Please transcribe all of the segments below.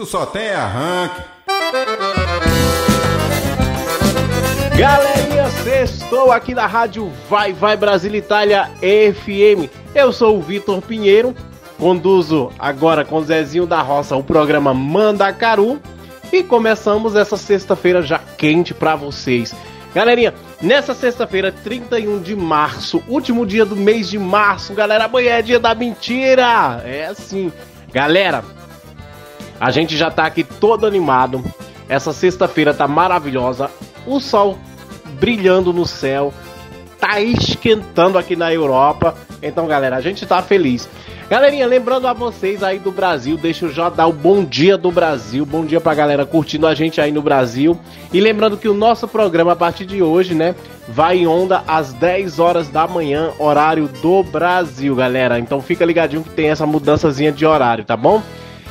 Tu só tem arranque. Galerinha, estou aqui na rádio Vai Vai Brasil Itália FM. Eu sou o Vitor Pinheiro, conduzo agora com Zezinho da Roça o programa Mandacaru e começamos essa sexta-feira já quente para vocês. Galerinha, nessa sexta-feira, 31 de março, último dia do mês de março, galera, amanhã é dia da mentira! É assim. Galera, a gente já tá aqui todo animado. Essa sexta-feira tá maravilhosa. O sol brilhando no céu. Tá esquentando aqui na Europa. Então, galera, a gente tá feliz. Galerinha, lembrando a vocês aí do Brasil, deixa eu já dar o bom dia do Brasil, bom dia pra galera curtindo a gente aí no Brasil. E lembrando que o nosso programa a partir de hoje, né, vai em onda às 10 horas da manhã, horário do Brasil, galera. Então fica ligadinho que tem essa mudançazinha de horário, tá bom?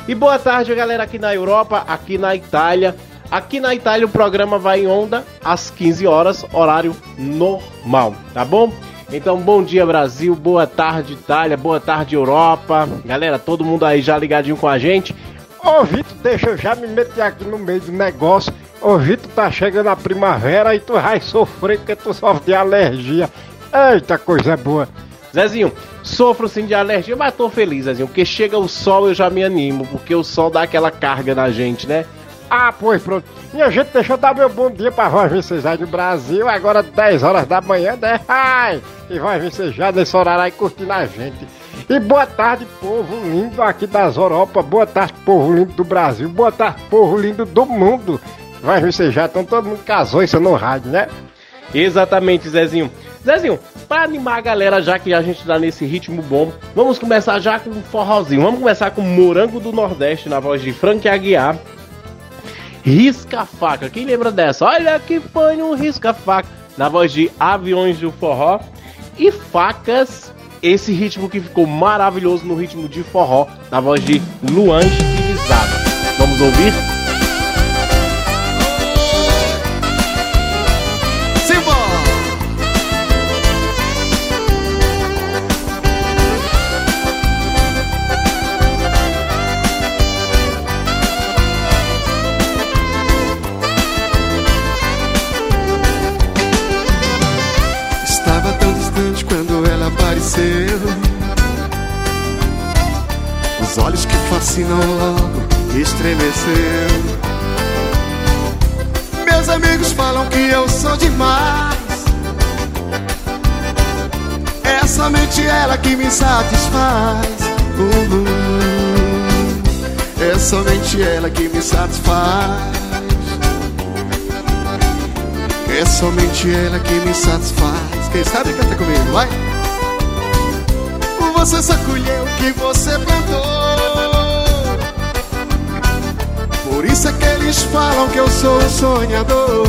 E boa tarde, galera, aqui na Europa, aqui na Itália. Aqui na Itália o programa vai em onda às 15 horas, horário normal, tá bom? Então, bom dia Brasil, boa tarde Itália, boa tarde Europa. Galera, todo mundo aí já ligadinho com a gente. Ô Vitor, deixa eu já me meter aqui no meio do negócio. Ô Vitor, tá chegando a primavera e tu vai sofrer porque tu sofre de alergia. Eita, coisa boa. Zezinho, sofro sim de alergia, mas tô feliz, Zezinho, porque chega o sol eu já me animo, porque o sol dá aquela carga na gente, né? Ah, pois pronto. Minha gente, deixa eu dar meu bom dia pra voz aí no Brasil. Agora 10 horas da manhã, né? Ai! E vai já nesse horário aí curtindo a gente. E boa tarde, povo lindo aqui das Europa. Boa tarde, povo lindo do Brasil. Boa tarde, povo lindo do mundo. Vai vocês já estão todo mundo casou isso no rádio, né? Exatamente, Zezinho. Zezinho, pra animar a galera, já que a gente tá nesse ritmo bom, vamos começar já com um forrozinho. Vamos começar com Morango do Nordeste, na voz de Frank Aguiar. Risca-faca. Quem lembra dessa? Olha que foi um risca-faca. Na voz de Aviões do Forró. E Facas, esse ritmo que ficou maravilhoso no ritmo de forró. Na voz de Luan Estilizada. Vamos ouvir? Fascinam logo estremeceu. Meus amigos falam que eu sou demais. É somente ela que me satisfaz. Uh, uh, É somente ela que me satisfaz. É somente ela que me satisfaz. Quem sabe canta comigo, vai! Você colheu o que você plantou Por isso é que eles falam que eu sou um sonhador.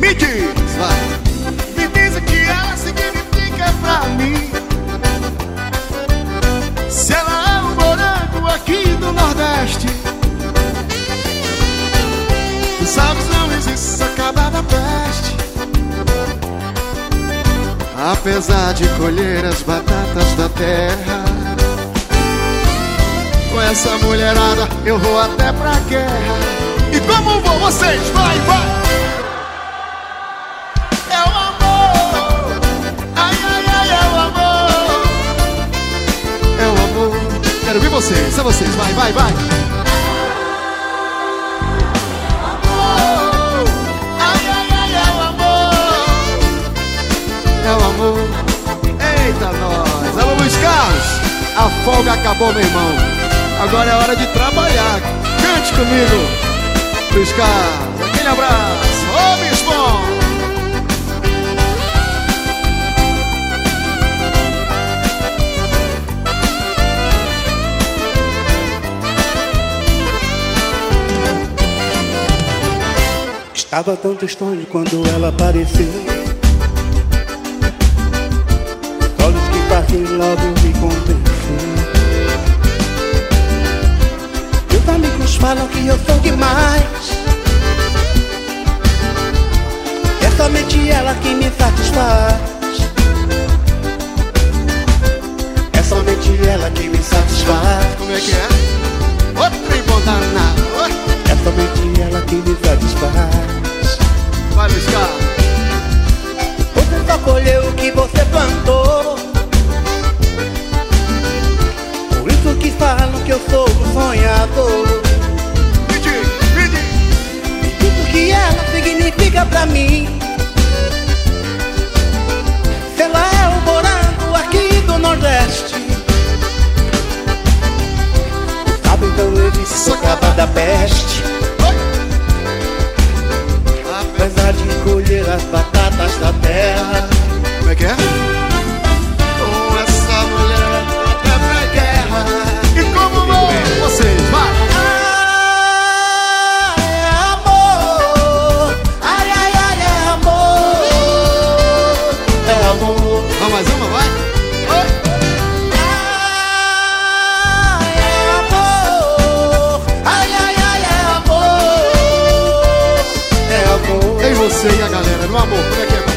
Me diz, vai. Me diz o que ela significa pra mim. Se ela é um morango aqui do Nordeste. Tu sabes não existe sacada da peste. Apesar de colher as batatas da terra essa mulherada eu vou até pra guerra E como vão vocês? Vai, vai! É o amor Ai, ai, ai, é o amor É o amor Quero ver vocês, é vocês, vai, vai, vai! é o amor. Eita, nós! Alô, Luiz Carlos! A folga acabou, meu irmão. Agora é hora de trabalhar. Cante comigo, Luiz Carlos. Aquele abraço. Ô, Bispo! Tava tão distante quando ela apareceu. Os olhos que fazem logo me convenceu. Falam que eu sou demais. É somente ela que me satisfaz. É somente ela que me satisfaz. Como é que é? Outro danado. É somente ela que me satisfaz. Vai, Carlos. Você só colheu o que você plantou. Por isso que falam que eu sou um sonhador. Que ela significa pra mim. Se ela é o morango aqui do Nordeste. Sabe então ele se socava da peste. Apesar de colher as batatas da terra. Como é que é? Com essa mulher até pra guerra. E como vão vocês? Vai! Você e a galera, no amor, como é que é? vai?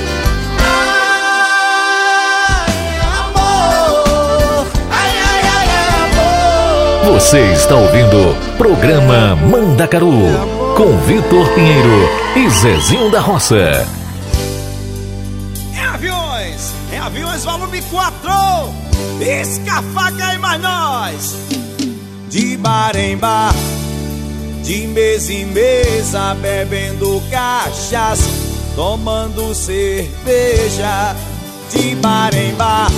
Ai, é amor. Ai, ai, ai, é amor. Você está ouvindo Programa Mandacaru com Vitor Pinheiro e Zezinho da Roça. Em aviões, em aviões volume 4. Pisca a faca e mais nós. De bar em bar, de mesa em mesa, bebendo cachaça, tomando cerveja. De bar em bar,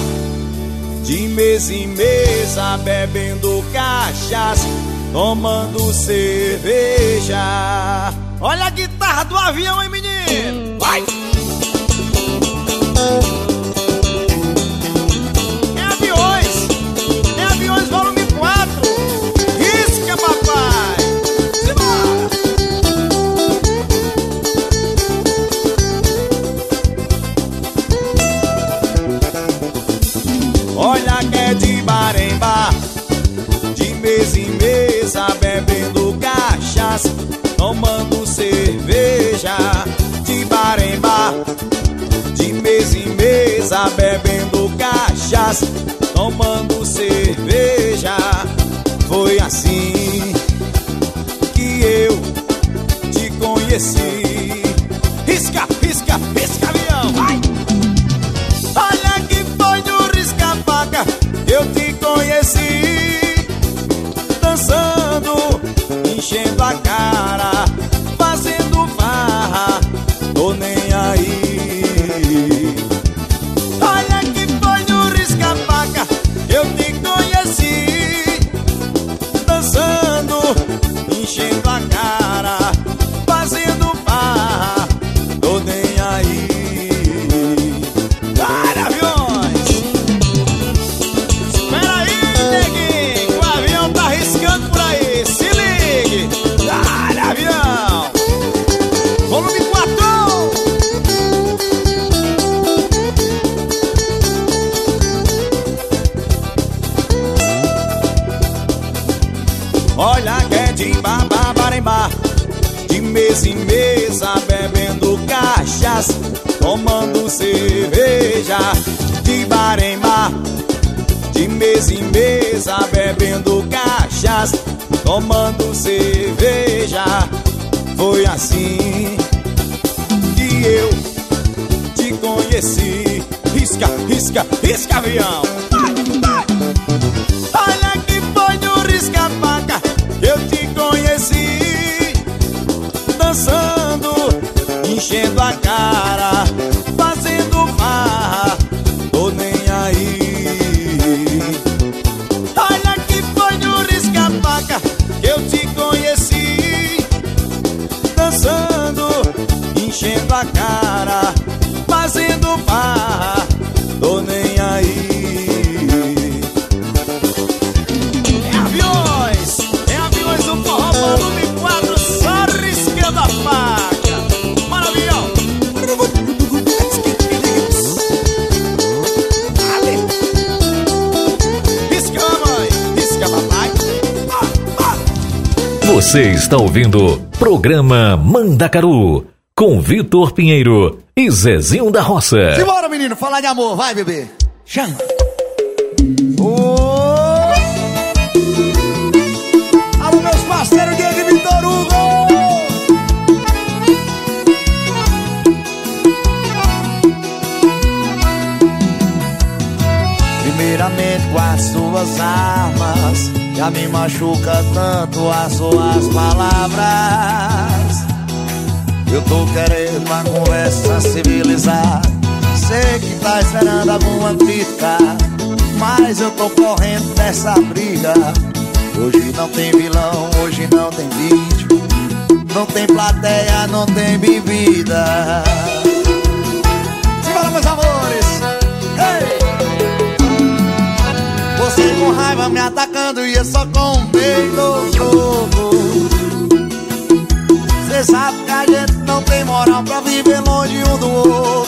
de mesa em mesa, bebendo cachaça, tomando cerveja. Olha a guitarra do avião, hein, menino? Risca, risca Você está ouvindo Programa Mandacaru com Vitor Pinheiro e Zezinho da Roça. Simbora, menino, falar de amor, vai, bebê. Chama. Machuca tanto as suas palavras. Eu tô querendo uma conversa civilizada Sei que tá esperando alguma crítica Mas eu tô correndo dessa briga. Hoje não tem vilão, hoje não tem vídeo. Não tem plateia, não tem bebida raiva me atacando e eu só com um beijo jogo Cê sabe que a gente não tem moral pra viver longe um do outro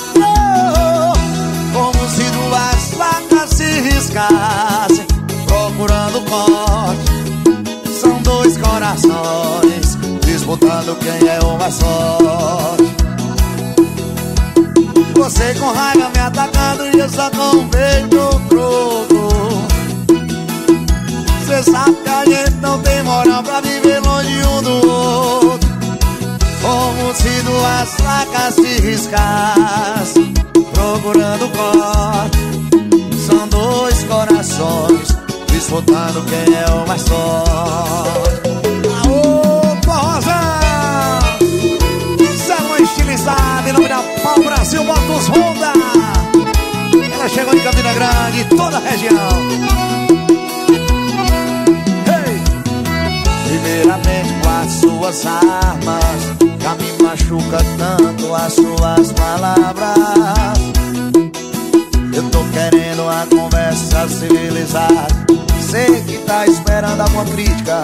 suas armas Já me machuca tanto as suas palavras. Eu tô querendo uma conversa civilizada. Sei que tá esperando alguma crítica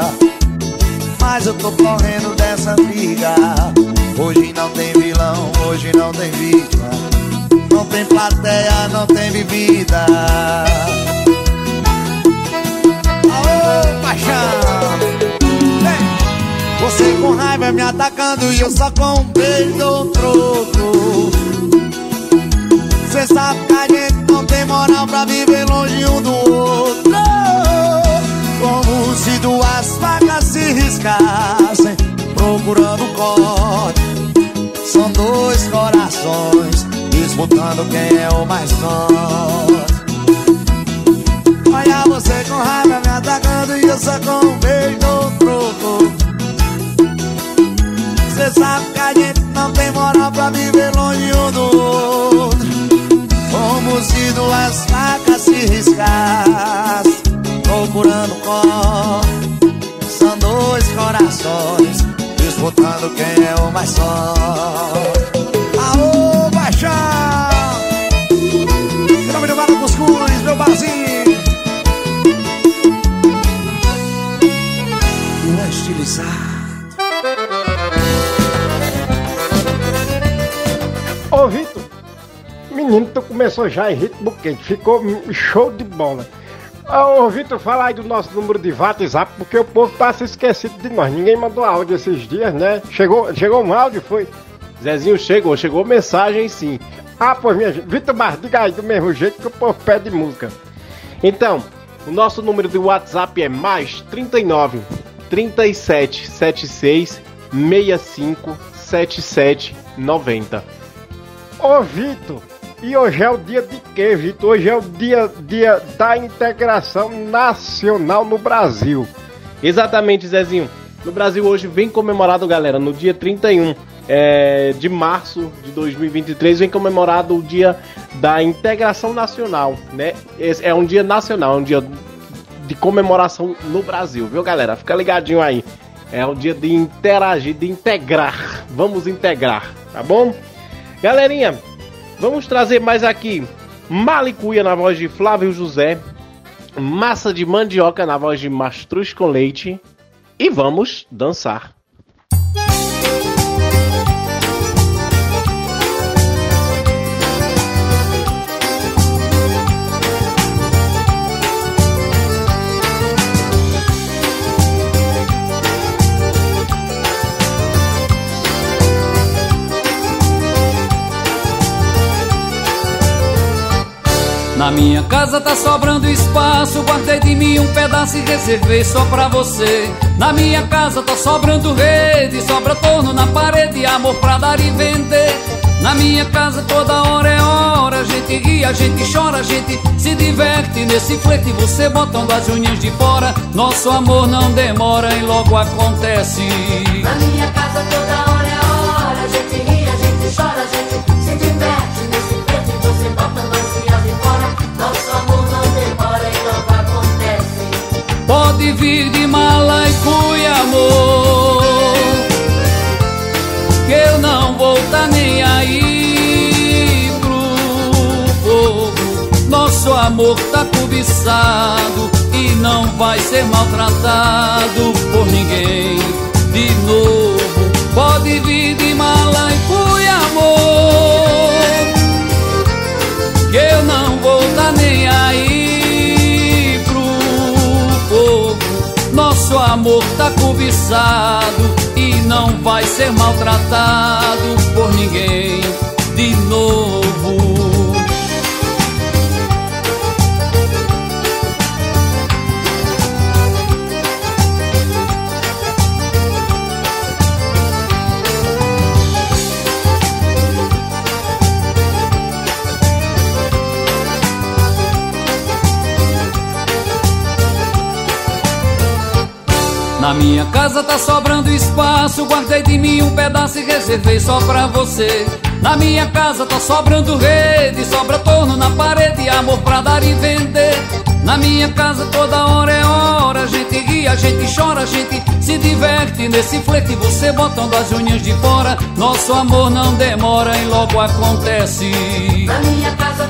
Mas eu tô correndo dessa briga. Hoje não tem vilão, hoje não tem vítima. Não tem plateia, não tem bebida. Aô, paixão! Você com raiva me atacando e eu só com um beijo troco. Cê sabe que a gente não tem moral pra viver longe um do outro. Como se duas facas se riscassem Procurando corte. São dois corações Disputando quem é o mais forte. Olha você com raiva me atacando e eu só com um beijo troco Cê sabe que a gente não tem moral pra viver longe um do outro. Como se duas facas se riscassem Procurando corte São dois corações Disputando quem é o mais forte menino, tu começou já em ritmo quente, ficou show de bola. Ô Vitor, fala aí do nosso número de WhatsApp, porque o povo tá se esquecido de nós. Ninguém mandou áudio esses dias, né? Chegou, chegou um áudio, foi? Zezinho chegou, chegou mensagem sim. Ah, pois minha gente, Vitor, mas diga aí do mesmo jeito que o povo pede música. Então, o nosso número de WhatsApp é mais 39 37 76 65 77 90. Ô Vitor, e hoje é o dia de quê, Vitor? Hoje é o dia, dia da integração nacional no Brasil. Exatamente, Zezinho. No Brasil hoje vem comemorado, galera, no dia 31 é, de março de 2023, vem comemorado o dia da integração nacional, né? É um dia nacional, é um dia de comemoração no Brasil, viu, galera? Fica ligadinho aí. É o dia de interagir, de integrar. Vamos integrar, tá bom? Galerinha, vamos trazer mais aqui Malicuia na voz de Flávio José, massa de mandioca na voz de Mastruz com leite e vamos dançar. Na minha casa tá sobrando espaço, guardei de mim um pedaço e reservei só pra você. Na minha casa tá sobrando rede, sobra torno na parede, amor pra dar e vender. Na minha casa toda hora é hora, a gente ri, a gente chora, a gente se diverte nesse flerte, você botando as unhas de fora. Nosso amor não demora e logo acontece. Na minha casa toda hora é hora, a gente ri, a gente chora, a gente vir de mala e cuia, amor. Que eu não vou tá nem aí pro povo. Nosso amor tá cobiçado e não vai ser maltratado por ninguém de novo. Pode vir amor tá cobiçado e não vai ser maltratado por ninguém de novo. Na minha casa tá sobrando espaço, guardei de mim um pedaço e reservei só pra você. Na minha casa tá sobrando rede, sobra torno na parede, amor pra dar e vender. Na minha casa toda hora é hora, a gente ri, a gente chora, a gente se diverte nesse flete, você botando as unhas de fora. Nosso amor não demora e logo acontece. Na minha casa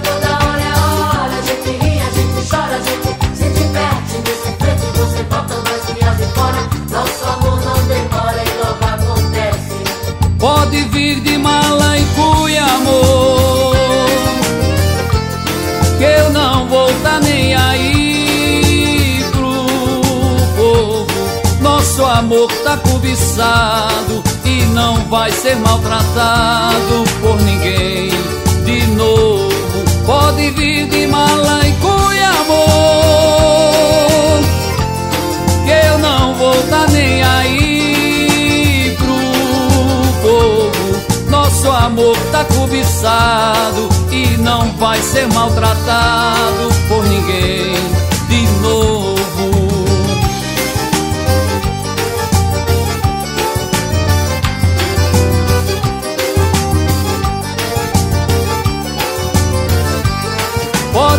amor tá cobiçado e não vai ser maltratado por ninguém de novo. Pode vir de mala e amor. Que eu não vou tá nem aí pro povo. Nosso amor tá cobiçado e não vai ser maltratado por ninguém de novo.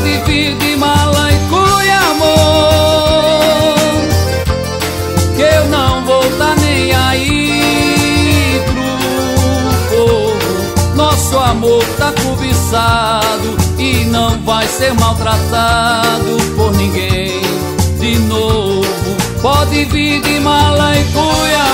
Vir de e cuia, amor. Que eu não vou tá nem aí pro povo. Nosso amor tá cobiçado e não vai ser maltratado por ninguém de novo. Pode vir de mala e cuia,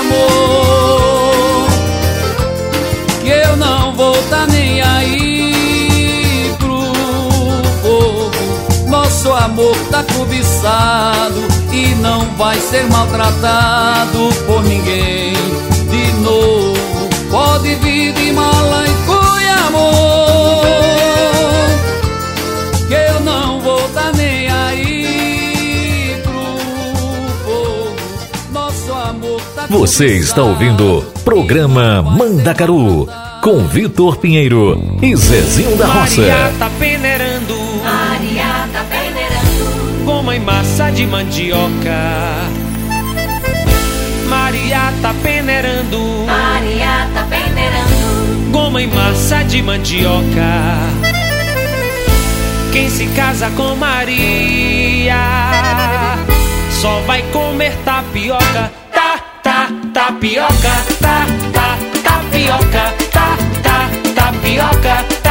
amor tá cobiçado e não vai ser maltratado por ninguém de novo. Pode vir de mala e cuia, amor. Que eu não vou tá nem aí pro povo. Nosso amor tá Você está ouvindo Programa Mandacaru com Vitor Pinheiro e Zezinho da Roça. Maria tá peneirando peneirando. goma e massa de mandioca. Maria tá peneirando Maria tá peneirando. goma e massa de mandioca. Quem se casa com Maria só vai comer tapioca. Tá, tá, tapioca. Tá, tá, tapioca. Tá, tá, tapioca.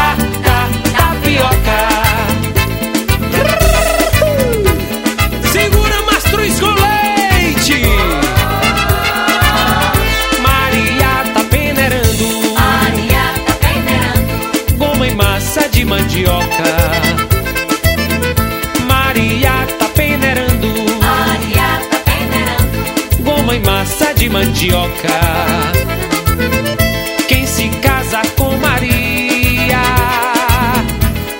de mandioca. Quem se casa com Maria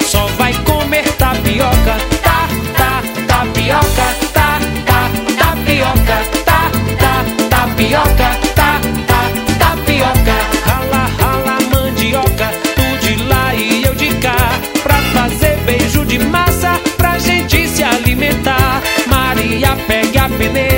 só vai comer tapioca. Tá, tá, tapioca. Tá, tá, tapioca. Tá, tá, tapioca. Tá, tá, tapioca. Rala, rala, mandioca. Tu de lá e eu de cá. Pra fazer beijo de massa pra gente se alimentar. Maria, pegue a peneira.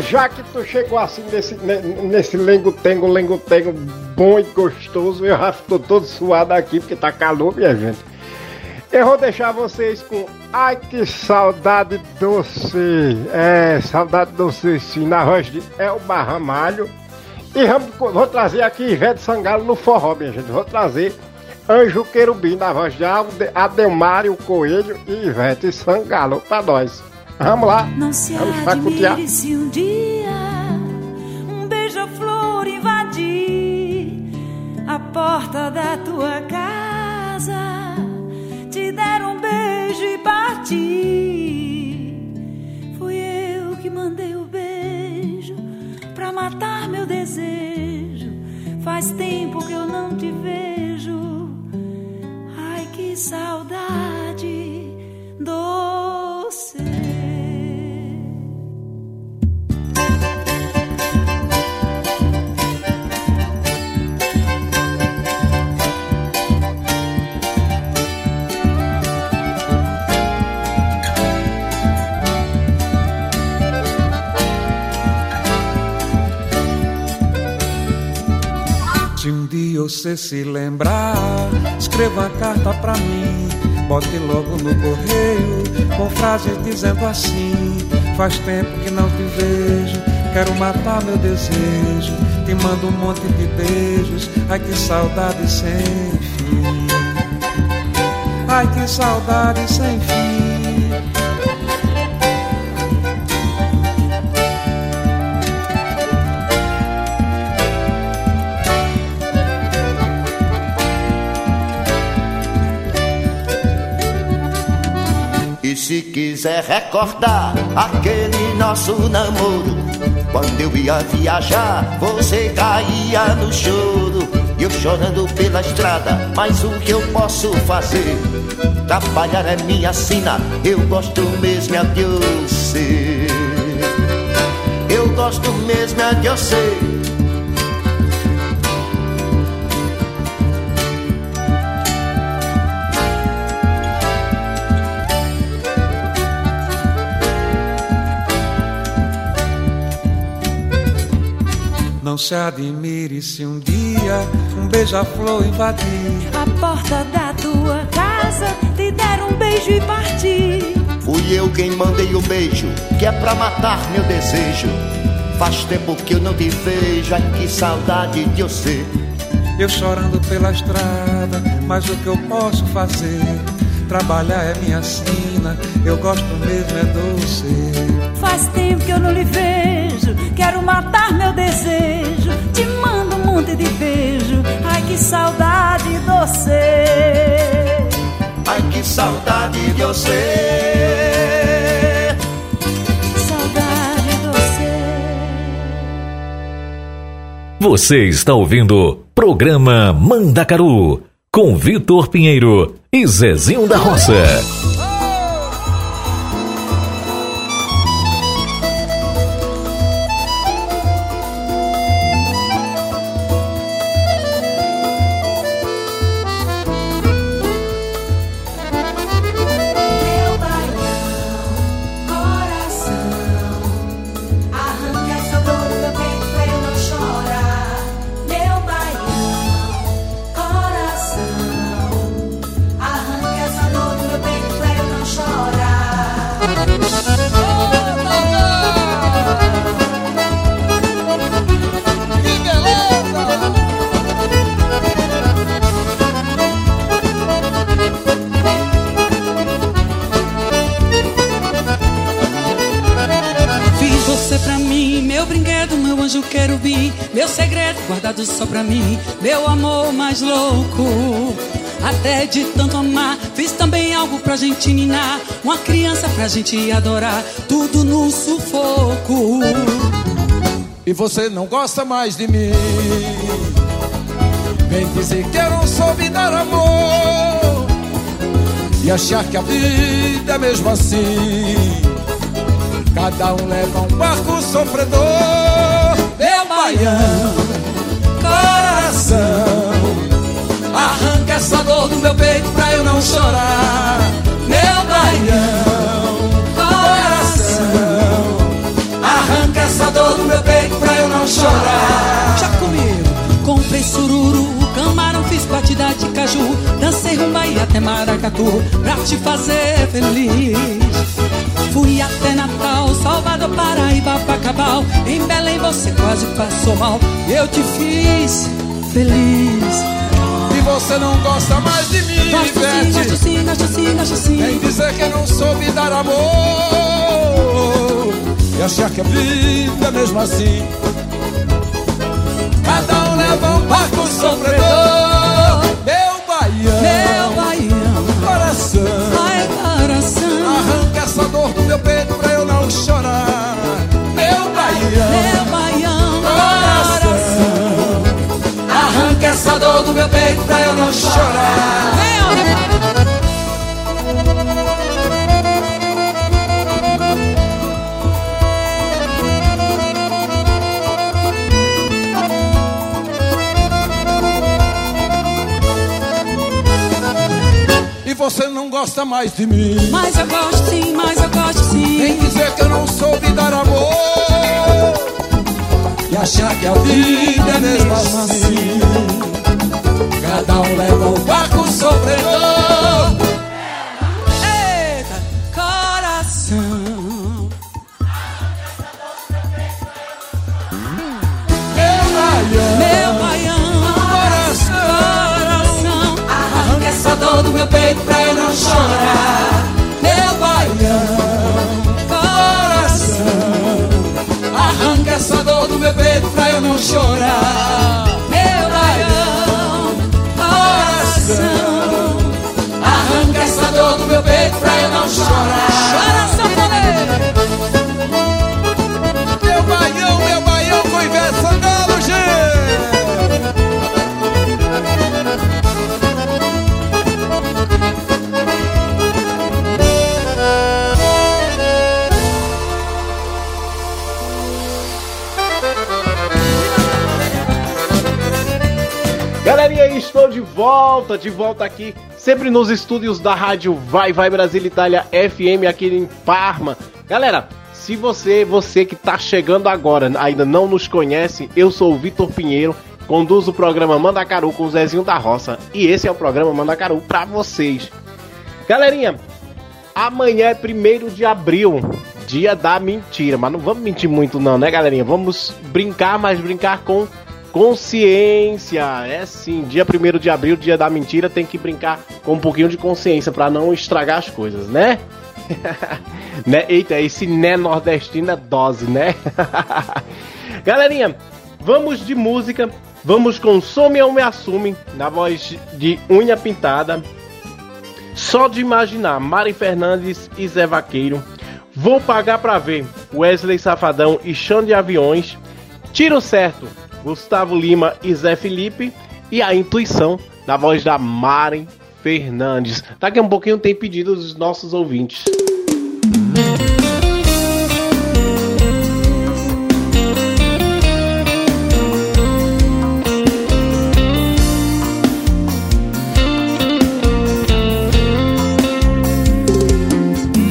Já que tu chegou assim nesse, ne- nesse lengo-tengo, lengo-tengo bom e gostoso, eu já estou todo suado aqui porque tá calor, minha gente. Eu vou deixar vocês com Ai que saudade doce. É, saudade doce sim, na voz de Elba Ramalho. E vamos, vou trazer aqui Ivete Sangalo no forró, minha gente. Vou trazer Anjo Querubim na voz de Ade- Adelmário Coelho e Ivete Sangalo pra nós. Vamos lá. Não se Vamos admire se um dia um beija-flor invadir a porta da tua casa, te der um beijo e partir. Fui eu que mandei o beijo pra matar meu desejo. Faz tempo que eu não te vejo. Ai, que saudade doce. Se um dia você se lembrar, escreva uma carta pra mim. Bote logo no correio, com frases dizendo assim: Faz tempo que não te vejo, quero matar meu desejo. Te mando um monte de beijos, ai que saudade sem fim. Ai que saudade sem fim. Quiser recordar aquele nosso namoro, quando eu ia viajar, você caía no choro. E eu chorando pela estrada, mas o que eu posso fazer? Trabalhar é minha sina, eu gosto mesmo é de você. Eu gosto mesmo é de você. Não se admire se um dia um beija-flor invadir a porta da tua casa, te der um beijo e partir. Fui eu quem mandei o beijo, que é pra matar meu desejo. Faz tempo que eu não te vejo, ai que saudade de você. Eu chorando pela estrada, mas o que eu posso fazer? Trabalhar é minha sina, eu gosto mesmo é doce. Faz tempo que eu não lhe vejo, quero matar meu desejo. Te mando um monte de beijo, ai que saudade doce. Ai que saudade de você. Saudade doce. Você está ouvindo Programa Mandacaru com Vitor Pinheiro e Zezinho da Roça. Mim, meu amor mais louco. Até de tanto amar, fiz também algo pra gente ninar, uma criança pra gente adorar, tudo no sufoco. E você não gosta mais de mim. Vem dizer que eu não soube dar amor e achar que a vida é mesmo assim. Cada um leva um barco sofredor. Meu baião, coração, arranca essa dor do meu peito pra eu não chorar. Meu baião, coração, arranca essa dor do meu peito pra eu não chorar. Já comigo, comprei sururu, camarão, fiz batida de caju, dancei rumba e até maracatu pra te fazer feliz. Fui até Natal, Salvador, Paraíba, Pacabal, em Belém você quase passou mal, eu te fiz feliz. E você não gosta mais de mim, Gosto sim, Ivete. gosto sim, gosto sim, gosto sim. Vem dizer que eu não soube dar amor? E achar que a vida é mesmo assim. Cada um leva um barco sofredor. Meu baião. Meu baião, Coração. Ai coração, Arranca essa dor do meu peito pra eu não chorar essa dor do meu peito pra eu não chorar. E você não gosta mais de mim. Mas eu gosto sim, mas eu gosto Vem sim. dizer que eu não soube dar amor E achar que a vida é mesmo assim. Cada um leva o barco sofredor Eita, coração. Meu baião. Meu baião, coração, Arranca essa dor do meu peito pra eu não chorar chorar meu baião, coração. Arranca essa dor do meu peito pra eu não chorar de volta, de volta aqui, sempre nos estúdios da rádio Vai Vai Brasil Itália FM aqui em Parma. Galera, se você, você que tá chegando agora, ainda não nos conhece, eu sou o Vitor Pinheiro, conduzo o programa Mandacaru com o Zezinho da Roça e esse é o programa Mandacaru pra vocês. Galerinha, amanhã é 1 de abril, dia da mentira, mas não vamos mentir muito não, né, galerinha? Vamos brincar, mas brincar com consciência. É sim, dia 1 de abril, dia da mentira, tem que brincar com um pouquinho de consciência pra não estragar as coisas, né? né? Eita, esse né nordestino é dose, né? Galerinha, vamos de música. Vamos com Some ou Me Assume, na voz de Unha Pintada. Só de imaginar Mari Fernandes e Zé Vaqueiro. Vou pagar pra ver Wesley Safadão e Chão de Aviões. Tiro certo, Gustavo Lima e Zé Felipe. E a intuição na voz da Mari Fernandes. Daqui a um pouquinho tem pedido dos nossos ouvintes.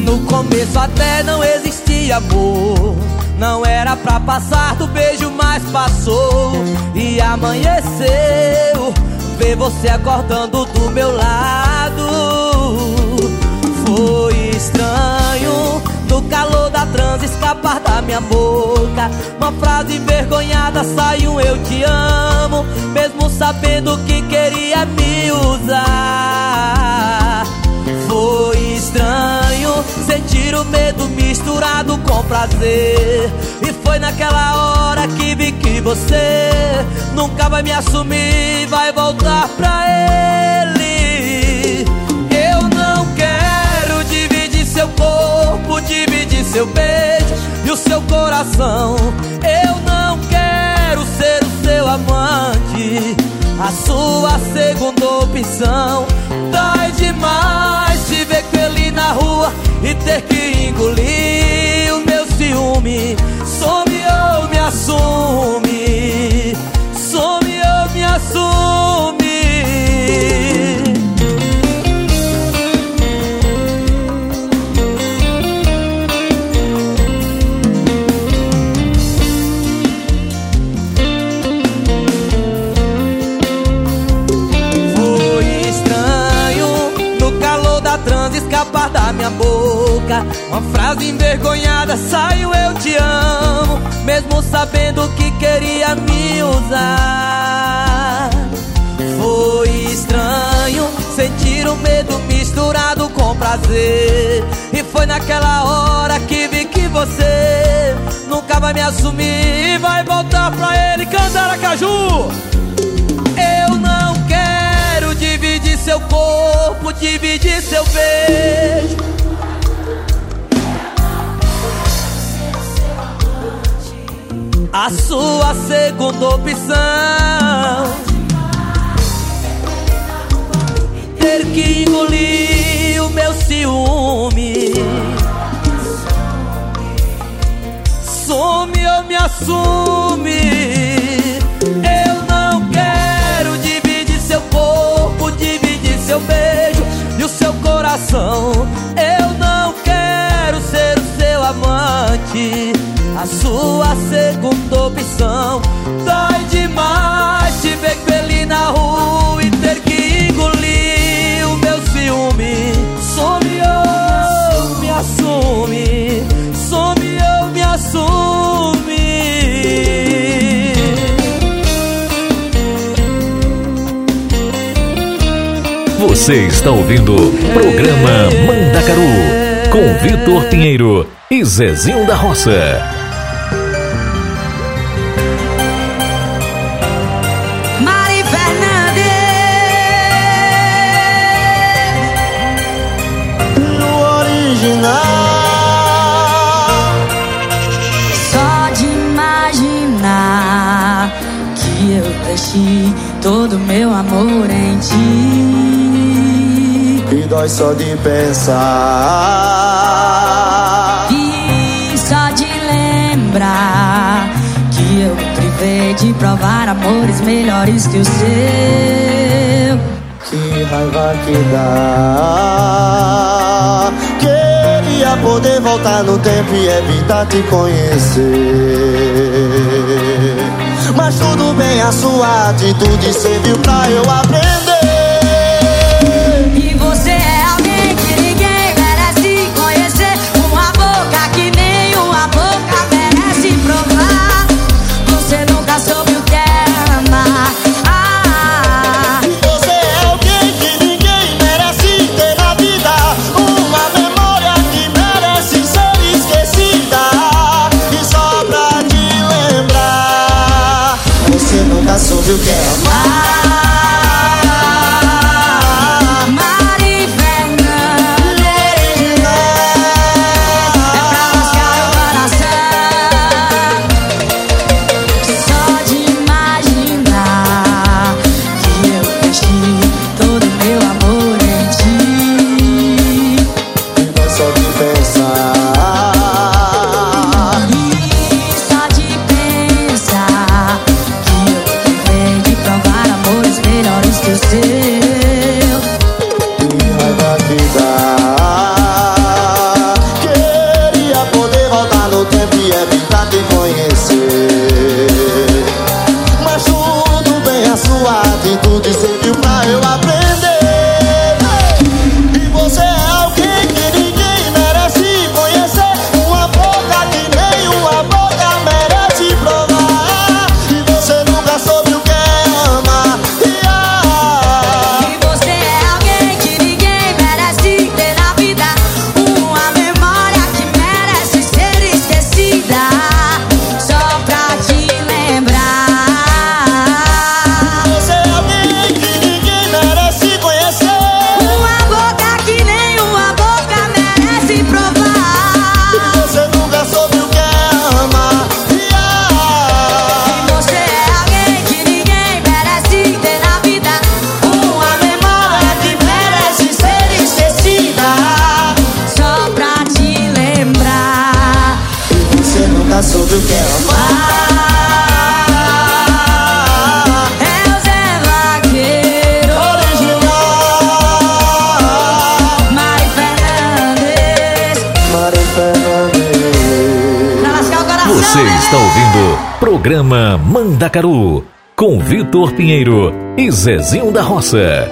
No começo até não existia amor. Não era pra passar do beijo, mas passou. E amanheceu. Ver você acordando do meu lado. Foi estranho. No calor da transa escapar da minha boca. Uma frase envergonhada saiu eu te amo. Mesmo sabendo que queria me usar. Foi estranho sentir o medo misturado com prazer. E foi naquela hora que vi que você nunca vai me assumir, vai voltar pra ele. Eu não quero dividir seu corpo, dividir seu beijo e o seu coração. Eu não quero ser o seu amante, a sua segunda opção. Dói demais ele na rua e ter que engolir o meu ciúme. Some ou me assume, some ou me assume. Boca. Uma frase envergonhada saiu eu te amo, mesmo sabendo que queria me usar. Foi estranho sentir o medo misturado com prazer. E foi naquela hora que vi que você nunca vai me assumir e vai voltar pra ele cantar a caju. Eu não quero dividir seu corpo, dividir seu beijo. A sua segunda opção. Ter que engolir o meu ciúme. Some ou me assume. Eu não quero dividir seu corpo, dividir seu beijo e o seu coração. Eu não quero ser o seu amante, sua segunda opção. Dói demais te ver com ele na rua e ter que engolir o meu ciúme. Some ou me assume, some ou me assume. Você está ouvindo o programa Mandacaru com Vitor Pinheiro e Zezinho da Roça. Deixei todo meu amor em ti. E dói só de pensar. E só de lembrar Que eu me privei de provar amores melhores que o seu. Que raiva que dá. Queria poder voltar no tempo e evitar te conhecer Mas tudo bem, a sua atitude serviu pra eu aprender Você está ouvindo Programa Mandacaru com Vitor Pinheiro e Zezinho da Roça.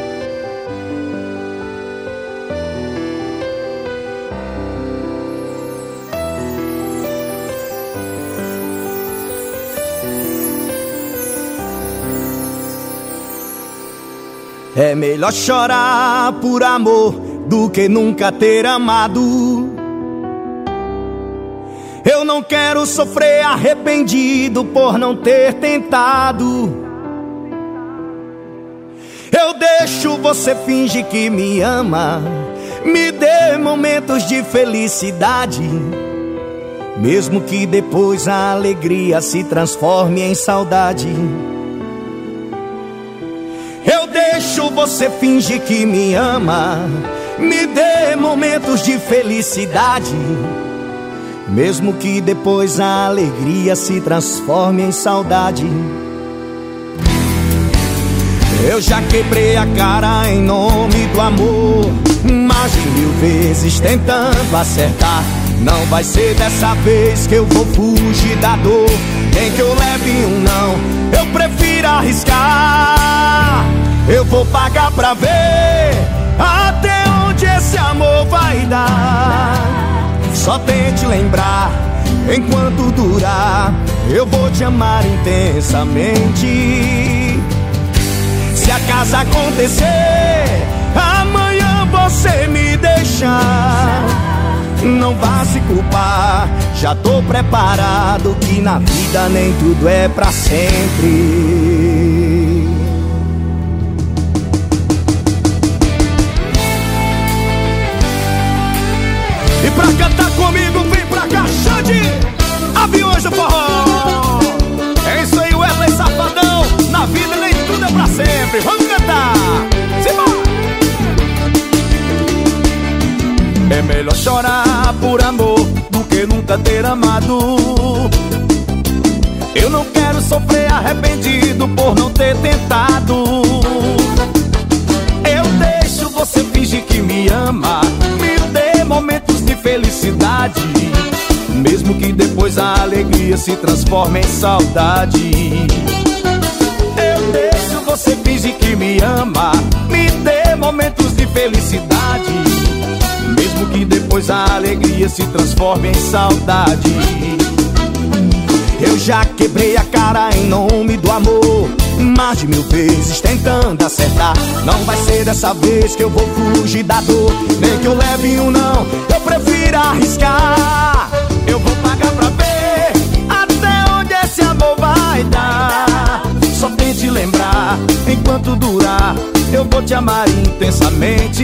É melhor chorar por amor do que nunca ter amado. Eu não quero sofrer arrependido por não ter tentado. Eu deixo você fingir que me ama, me dê momentos de felicidade. Mesmo que depois a alegria se transforme em saudade. Eu deixo você fingir que me ama, me dê momentos de felicidade. Mesmo que depois a alegria se transforme em saudade. Eu já quebrei a cara em nome do amor, mais de mil vezes tentando acertar. Não vai ser dessa vez que eu vou fugir da dor, nem que eu leve um não. Eu prefiro arriscar. Eu vou pagar pra ver até onde esse amor vai dar. Só tente lembrar, enquanto durar, eu vou te amar intensamente. Se acaso acontecer, amanhã você me deixar. Não vá se culpar, já tô preparado que na vida nem tudo é pra sempre. Pra cantar Na vida nem tudo é pra sempre! Vamos cantar! Simbora! É melhor chorar por amor do que nunca ter amado. Eu não quero sofrer arrependido por não ter tentado. Eu deixo você fingir que me ama, me dê momentos de felicidade. Mesmo que depois a alegria se transforme em saudade. Você fingir que me ama, me dê momentos de felicidade. Mesmo que depois a alegria se transforme em saudade. Eu já quebrei a cara em nome do amor. Mais de mil vezes tentando acertar. Não vai ser dessa vez que eu vou fugir da dor. Nem que eu leve um não, eu prefiro arriscar. Eu vou pagar pra ver até onde esse amor vai dar. Enquanto durar, eu vou te amar intensamente.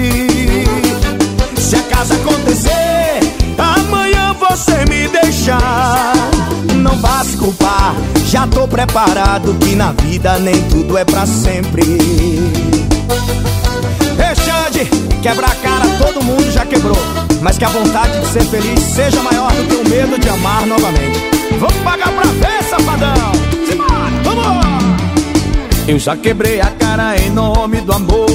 Se acaso acontecer, amanhã você me deixar. Não vá se culpar, já tô preparado que na vida nem tudo é pra sempre. Ei, Xande, quebrar a cara todo mundo já quebrou. Mas que a vontade de ser feliz seja maior do que o medo de amar novamente. Vamos pagar pra ver, safadão! Eu já quebrei a cara em nome do amor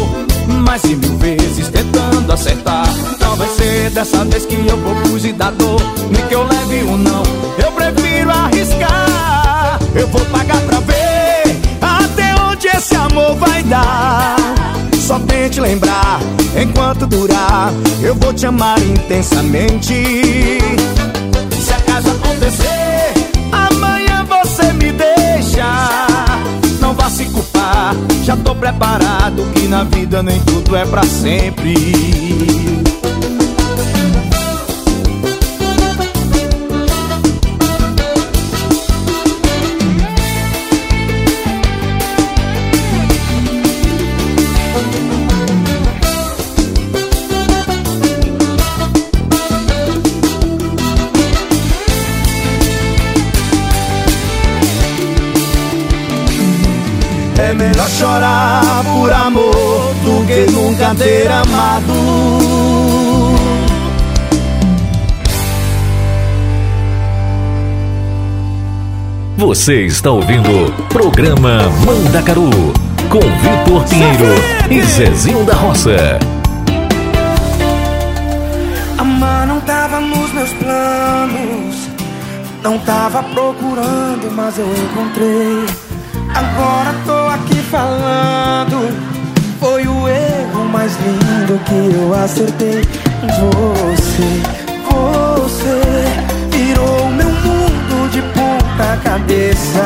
Mais de mil vezes tentando acertar. Não vai ser dessa vez que eu vou fugir da dor Nem que eu leve um não Eu prefiro arriscar. Eu vou pagar pra ver Até onde esse amor vai dar. Só tente lembrar Enquanto durar Eu vou te amar intensamente. Se acaso acontecer Amanhã você me deixa se culpar. Já tô preparado que na vida nem tudo é pra sempre. É melhor chorar por amor do que nunca ter amado. Você está ouvindo programa Mandacaru com Vitor Pinheiro e Zezinho da Roça. Amar não tava nos meus planos. Não tava procurando, mas eu encontrei. Agora tô aqui falando. Foi o erro mais lindo que eu acertei. Você, você virou meu mundo de ponta cabeça.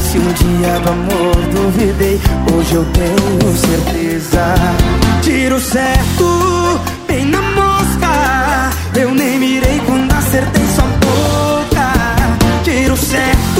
Se um dia do amor duvidei, hoje eu tenho certeza. Tiro certo, bem na mosca. Eu nem mirei quando acertei sua boca. Tiro certo,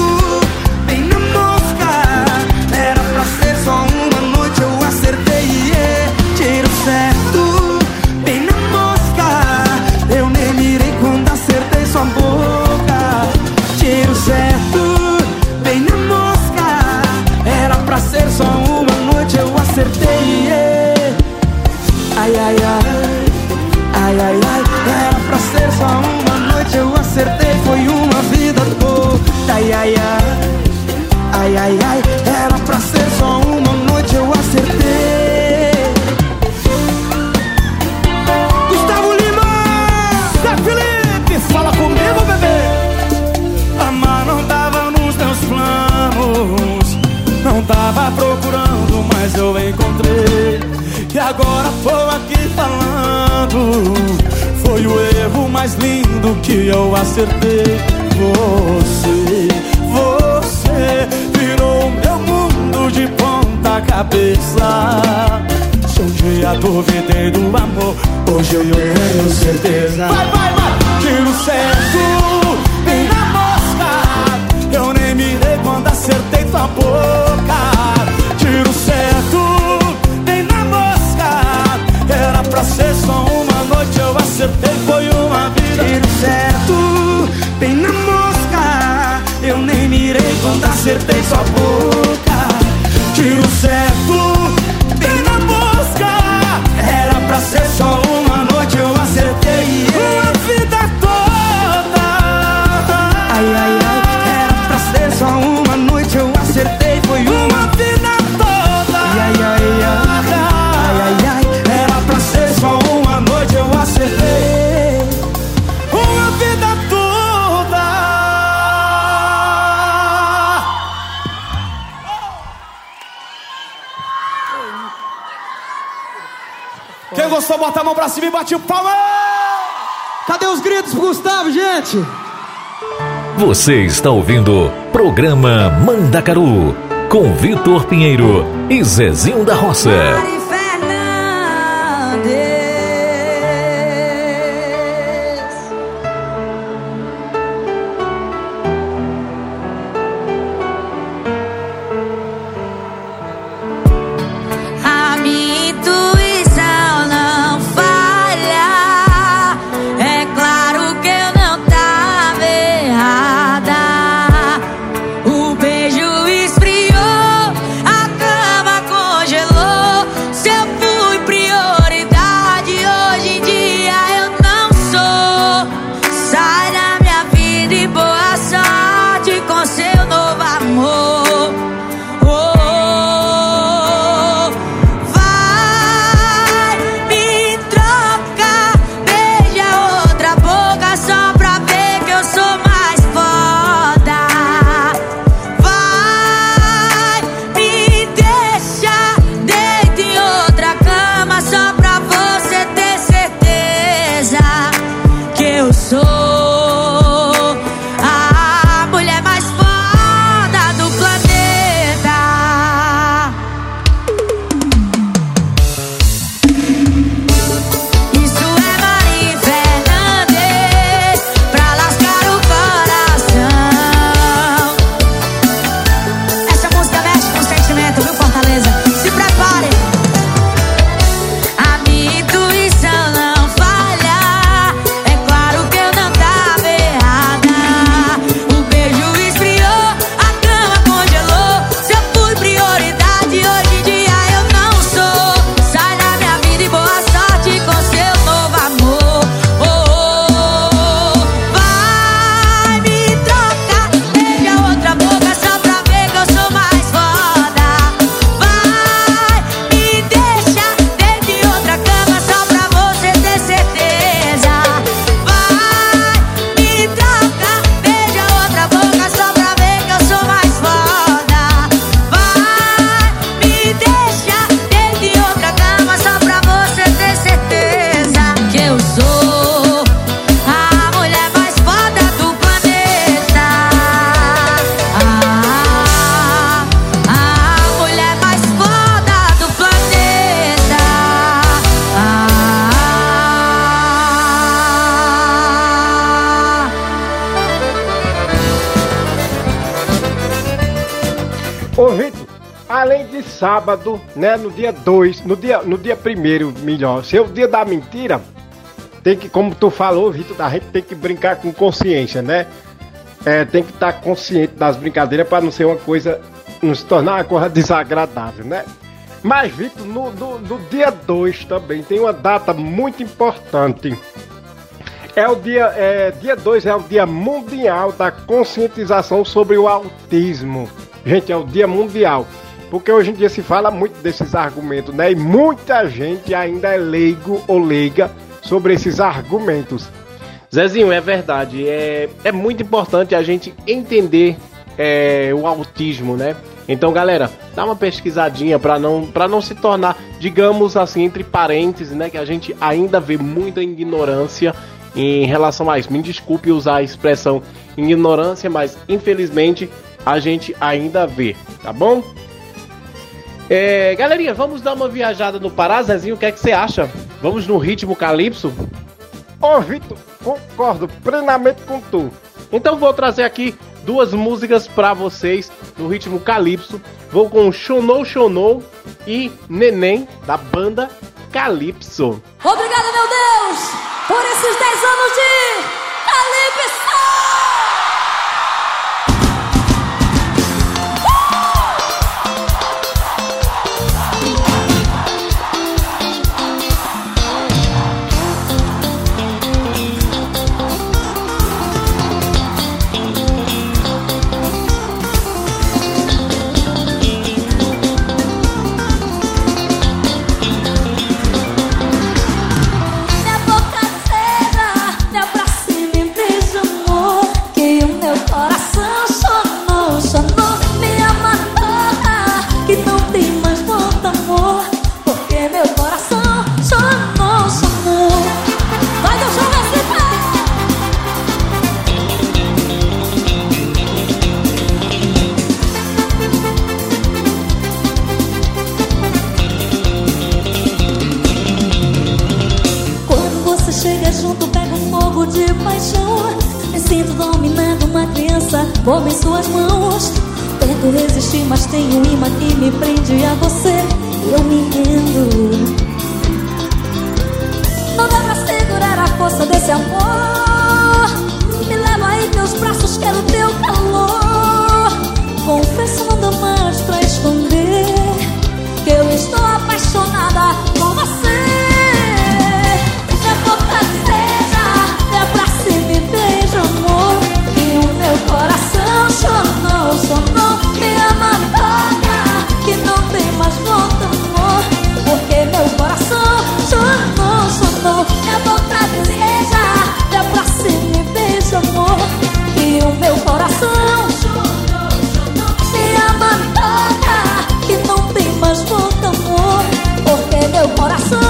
Ai, ai, ai, era pra ser só uma noite, eu acertei, foi uma vida toda. Ai, ai, ai, ai, ai, ai, era pra ser só uma noite, eu acertei. Gustavo Lima, Zé Felipe, fala comigo, bebê. Amar não tava nos meus planos, não tava procurando, mas eu encontrei. E agora tô aqui falando. Foi o erro mais lindo que eu acertei. Você, você virou meu mundo de ponta cabeça. Se um dia duvidei do amor, hoje eu tenho certeza. Vai, vai, vai! Tiro certo, bem na mosca. Eu nem mirei quando acertei tua boca. Pra ser só uma noite, eu acertei, foi uma vida. Tiro certo, bem na mosca. Eu nem mirei quando acertei sua boca. Tiro certo, bem na mosca. Era pra ser só uma Quem gostou, bota a mão pra cima e bate o palma. Cadê os gritos pro Gustavo, gente? Você está ouvindo programa Mandacaru com Vitor Pinheiro e Zezinho da Roça. Dia 2, no dia, no dia primeiro, melhor, ser o dia da mentira, tem que, como tu falou, Vitor, a gente tem que brincar com consciência, né? É, tem que estar consciente das brincadeiras para não ser uma coisa, não se tornar uma coisa desagradável, né? Mas, Vitor, no, no, no dia 2 também tem uma data muito importante. É o dia, é, dia 2 é o dia mundial da conscientização sobre o autismo. Gente, é o dia mundial. Porque hoje em dia se fala muito desses argumentos, né? E muita gente ainda é leigo ou leiga sobre esses argumentos. Zezinho, é verdade. É, é muito importante a gente entender é, o autismo, né? Então, galera, dá uma pesquisadinha para não, pra não se tornar, digamos assim, entre parênteses, né? Que a gente ainda vê muita ignorância em relação a isso. Me desculpe usar a expressão ignorância, mas infelizmente a gente ainda vê, tá bom? É, galerinha, vamos dar uma viajada no Pará, Zezinho, o que é que você acha? Vamos no ritmo calypso? Ô, Vitor, concordo plenamente com tu. Então vou trazer aqui duas músicas pra vocês no ritmo calypso. Vou com Chonou Chonou e Neném da banda Calypso. Obrigada, meu Deus, por esses 10 anos de Calypso! Como em suas mãos. Tento resistir, mas tem um imã que me prende a você. E eu me rendo. Não dá pra segurar a força desse amor. Me leva aí, meus braços, quero teu calor. Confesso, não dá mais amor. E o meu coração chonou, chonou. Me ama toda, que não tem mais volta, amor. Porque meu coração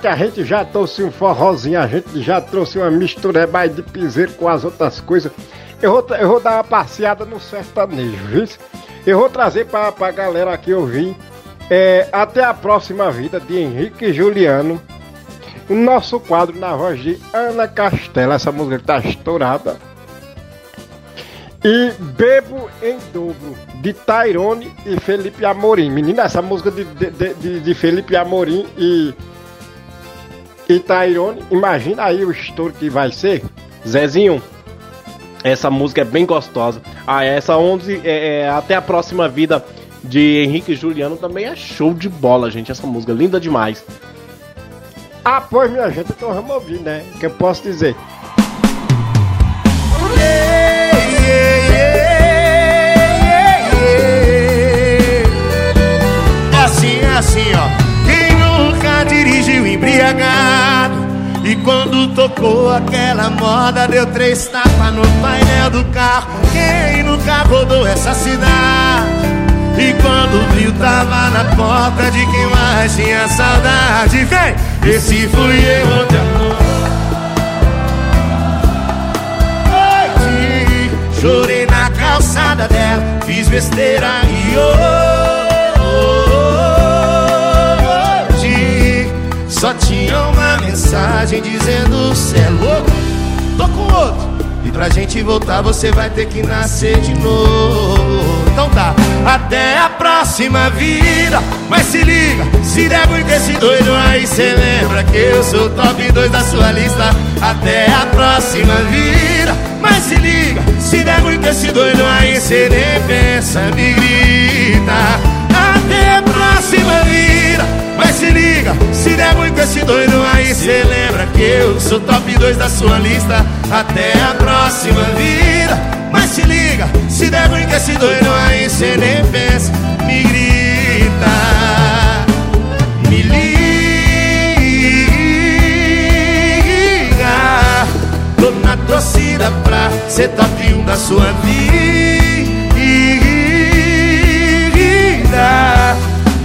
que a gente já trouxe um forrozinho, a gente já trouxe uma mistura mais de piseiro com as outras coisas, eu vou, eu vou dar uma passeada no sertanejo, viu? Eu vou trazer pra, pra galera aqui ouvir é, Até a Próxima Vida, de Henrique e Juliano, o nosso quadro na voz de Ana Castela, essa música que tá estourada. E Bebo em Dobro, de Tairone e Felipe Amorim. Menina, essa música de, de- de, de Felipe Amorim e, e Tairone, imagina aí o estouro que vai ser. Zezinho, essa música é bem gostosa. Ah, essa 11 é, é, até a próxima vida de Henrique e Juliano também é show de bola, gente. Essa música linda demais. Ah, pois minha gente, então vamos ouvir, né? Que eu posso dizer. É assim, é assim, ó. Dirigiu embriagado? E quando tocou aquela moda, deu três tapas no painel do carro. Quem nunca rodou essa cidade? E quando viu, tava na porta de quem mais tinha saudade. Vem! Esse fui eu ontem à noite. Chorei na calçada dela, fiz besteira e hoje só tinha uma mensagem dizendo cê é louco, tô com outro. E pra gente voltar você vai ter que nascer de novo. Então tá, até a próxima vida. Mas se liga, se der muito esse doido aí, cê lembra que eu sou top 2 da sua lista. Até a próxima vida. Mas se liga, se der muito esse doido aí, cê nem pensa, me grita. Até a próxima vida. Mas se liga, se der muito esse doido aí, cê lembra que eu sou top 2 da sua lista. Até a próxima vida. Mas se liga, se der com esse doido aí, cê nem pensa, me grita. Me liga. Tô na torcida pra ser top 1 da sua vida.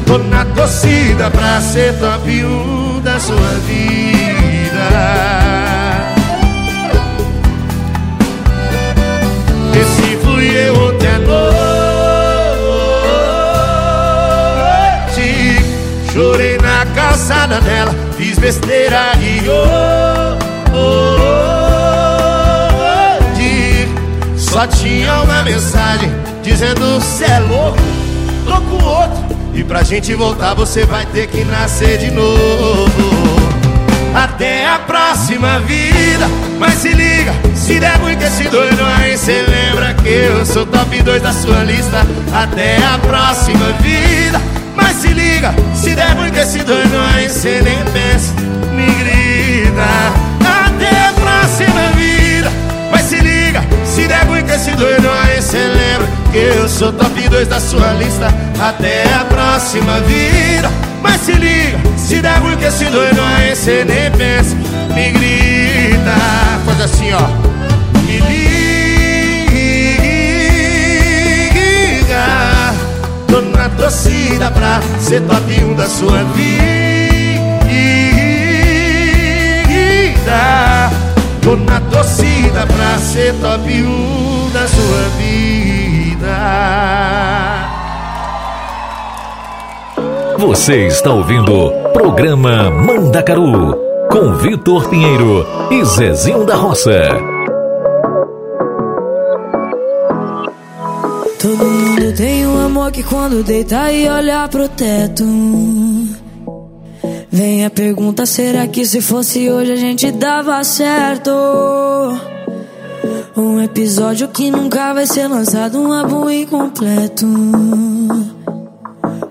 Tô na torcida pra ser top 1 da sua vida. Esse fui eu ontem à noite Chorei na calçada dela Fiz besteira e hoje Só tinha uma mensagem Dizendo cê é louco com outro. E pra gente voltar você vai ter que nascer de novo. Até a próxima vida. Mas se liga, se der muito esse doido aí, cê lembra que eu sou top 2 da sua lista. Até a próxima vida. Mas se liga, se der muito esse doido aí, cê nem pensa, me grita. Até a próxima vida. Mas se liga, se der muito esse doido aí, cê eu sou top 2 da sua lista. Até a próxima vida. Mas se liga, se der ruim que esse doido aí cê nem pensa. Me grita Faz assim ó. Me liga. Tô na torcida pra ser top 1 da sua vida. Tô na torcida pra ser top 1 da sua vida Você está ouvindo programa Mandacaru com Vitor Pinheiro e Zezinho da Roça. Todo mundo tem um amor que quando deita e olha pro teto. Vem a pergunta: será que se fosse hoje a gente dava certo? Um episódio que nunca vai ser lançado, um álbum incompleto.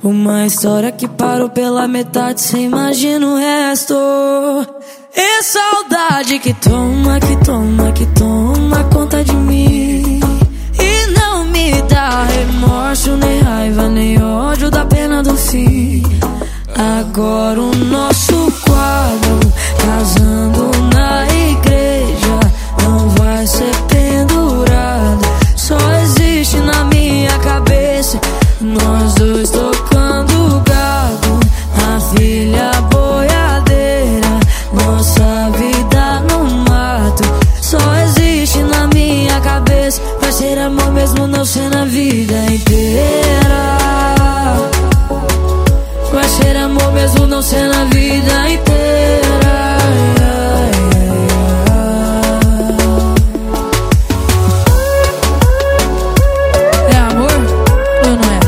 Uma história que parou pela metade, cê imagina o resto. E saudade que toma, que toma, que toma conta de mim. E não me dá remorso, nem raiva, nem ódio da pena do fim. Agora o nosso ser na vida inteira. É amor ou não é?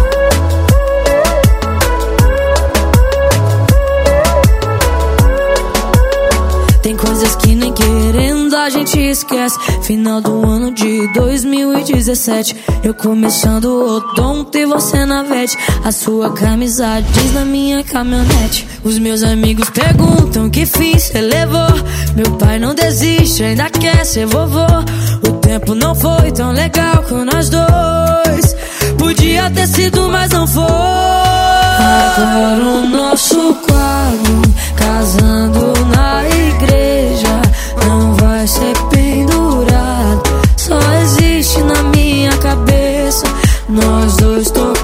Tem coisas que nem querendo a gente esquece. Final do 2017. Eu começando o odonto e você na vete. A sua camisa diz na minha caminhonete. Os meus amigos perguntam que fim cê levou. Meu pai não desiste, ainda quer ser vovô. O tempo não foi tão legal com nós dois. Podia ter sido, mas não foi. Agora o nosso quadro, casando na igreja, não vai ser pendurado. Nós dois tocando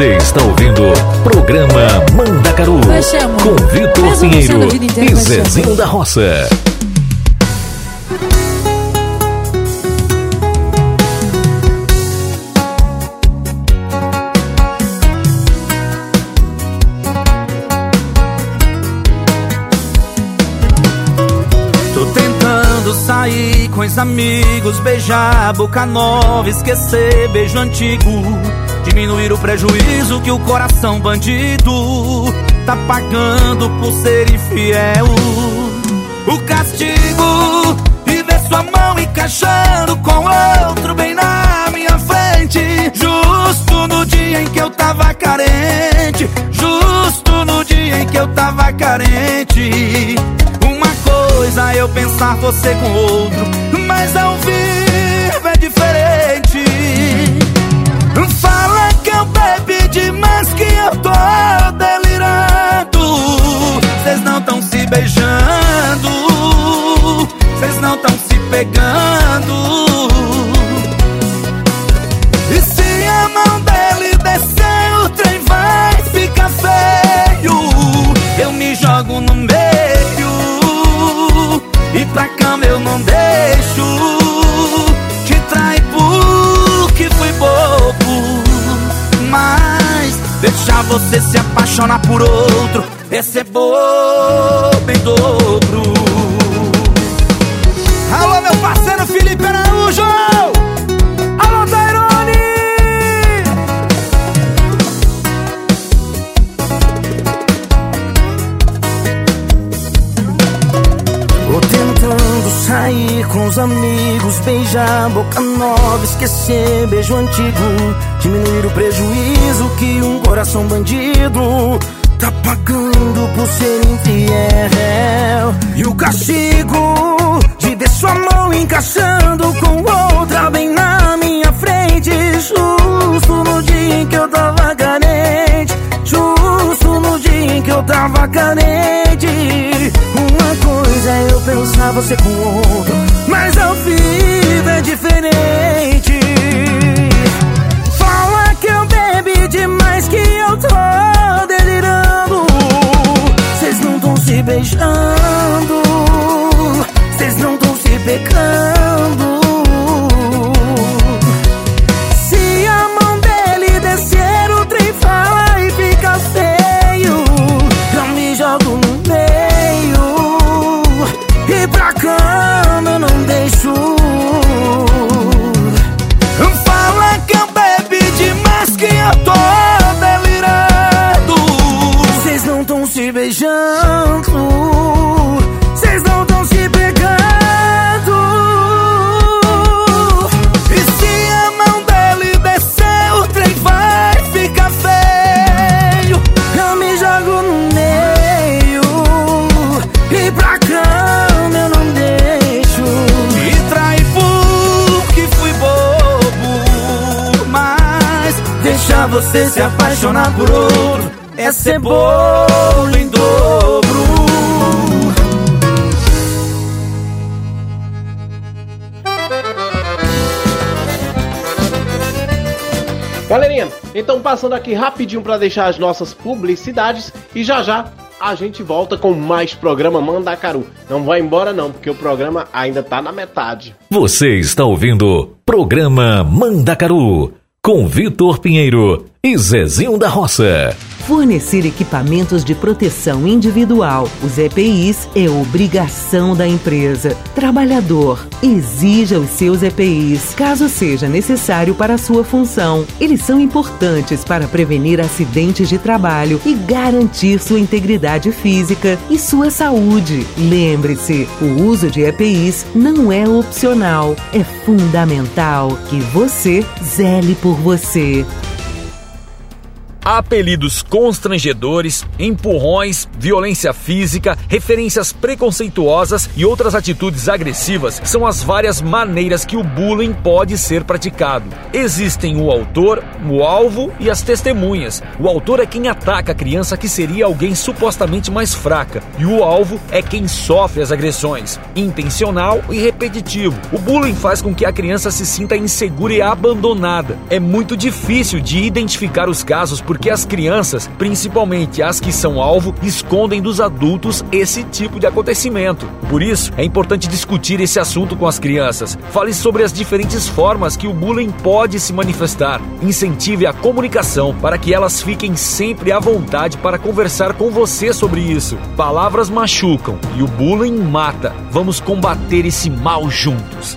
Você está ouvindo o programa Mandacaru com Vitor Pinheiro inteira, e Zezinho da Roça. Tô tentando sair com os amigos, beijar boca nova, esquecer beijo antigo, diminuir o prejuízo que o coração bandido tá pagando por ser infiel. O castigo e ver sua mão encaixando com outro bem na minha frente, justo no dia em que eu tava carente, justo no dia em que eu tava carente. Uma coisa é eu pensar você com outro, mas ao vivo Deixar você se apaixonar por outro é ser bobo em dobro. Alô, meu parceiro Felipe Araújo! Alô, Tairone! Tô tentando sair com os amigos, beijar boca nova, esquecer beijo antigo, diminuir o prejuízo que um coração bandido tá pagando por ser infiel. E o castigo de ver sua mão encaixando com outra bem na minha frente, justo no dia em que eu tava carente, justo no dia em que eu tava carente. Uma coisa é eu pensar você com outro, mas a vida é diferente. Beijando, vocês não tão se pecando. Você se apaixonar por outro é ser bolo em dobro. Galerinha, então passando aqui rapidinho para deixar as nossas publicidades e já já a gente volta com mais programa Mandacaru. Não vai embora não, porque o programa ainda tá na metade. Você está ouvindo Programa Mandacaru com Vitor Pinheiro e Zezinho da Roça. Fornecer equipamentos de proteção individual, os EPIs, é obrigação da empresa. Trabalhador, exija os seus EPIs, caso seja necessário para a sua função. Eles são importantes para prevenir acidentes de trabalho e garantir sua integridade física e sua saúde. Lembre-se, o uso de EPIs não é opcional, é fundamental que você zele por você. Apelidos constrangedores, empurrões, violência física, referências preconceituosas e outras atitudes agressivas são as várias maneiras que o bullying pode ser praticado. Existem o autor, o alvo e as testemunhas. O autor é quem ataca a criança que seria alguém supostamente mais fraca, e o alvo é quem sofre as agressões, intencional e repetitivo. O bullying faz com que a criança se sinta insegura e abandonada. É muito difícil de identificar os casos porque as crianças, principalmente as que são alvo, escondem dos adultos esse tipo de acontecimento. Por isso, é importante discutir esse assunto com as crianças. Fale sobre as diferentes formas que o bullying pode se manifestar. Incentive a comunicação para que elas fiquem sempre à vontade para conversar com você sobre isso. Palavras machucam e o bullying mata. Vamos combater esse mal juntos.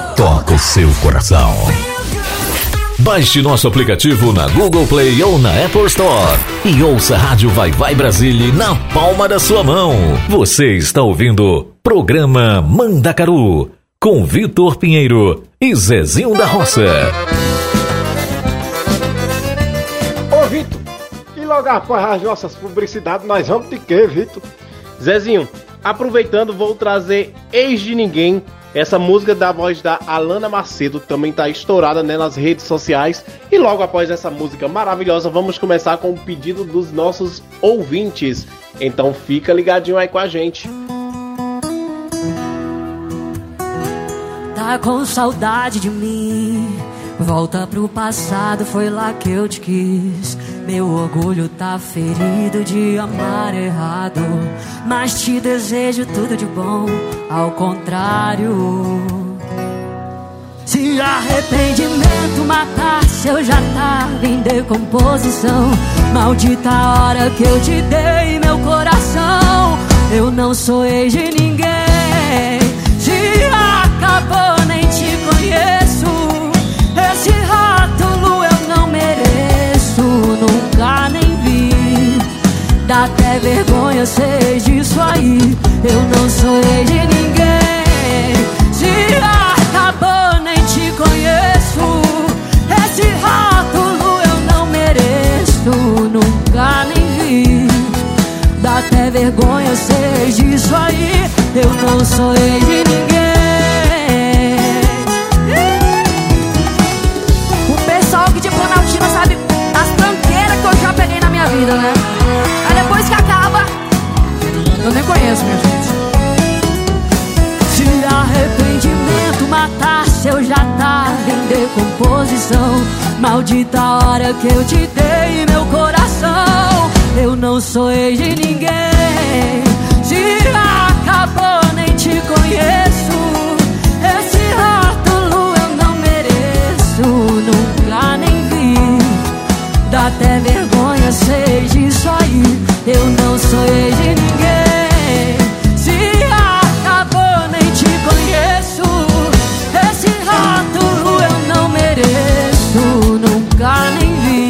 toca o seu coração. Baixe nosso aplicativo na Google Play ou na Apple Store e ouça a Rádio Vai Vai Brasília na palma da sua mão. Você está ouvindo Programa Mandacaru com Vitor Pinheiro e Zezinho da Roça. Ô, Vitor, e logo após as nossas publicidades, nós vamos de quê, Vitor? Zezinho, aproveitando, vou trazer Ex de Ninguém. Essa música da voz da Alana Macedo também tá estourada né, nas redes sociais. E logo após essa música maravilhosa, vamos começar com o pedido dos nossos ouvintes. Então fica ligadinho aí com a gente. Tá com saudade de mim? Volta pro passado, foi lá que eu te quis. Meu orgulho tá ferido de amar errado. Mas te desejo tudo de bom, ao contrário. Se arrependimento matasse, eu já tava em decomposição. Maldita hora que eu te dei meu coração. Eu não sou ex de ninguém. Se acabou, nem te conheço. Dá até vergonha ser disso aí. Eu não sou ex de ninguém. Se acabou, nem te conheço. Esse rótulo eu não mereço, nunca nem vi. Dá até vergonha ser disso aí. Eu não sou ex de ninguém. O pessoal que de Planaltina sabe as tranqueiras que eu já peguei na minha vida, né? Eu nem conheço, minha gente. Se arrependimento matasse, eu já tava em decomposição. Maldita hora que eu te dei meu coração. Eu não sou ex de ninguém. Se acabou, nem te conheço. Esse rótulo eu não mereço, nunca nem vi. Dá até vergonha ser disso aí. Eu não sou ex de ninguém. Nunca nem vi.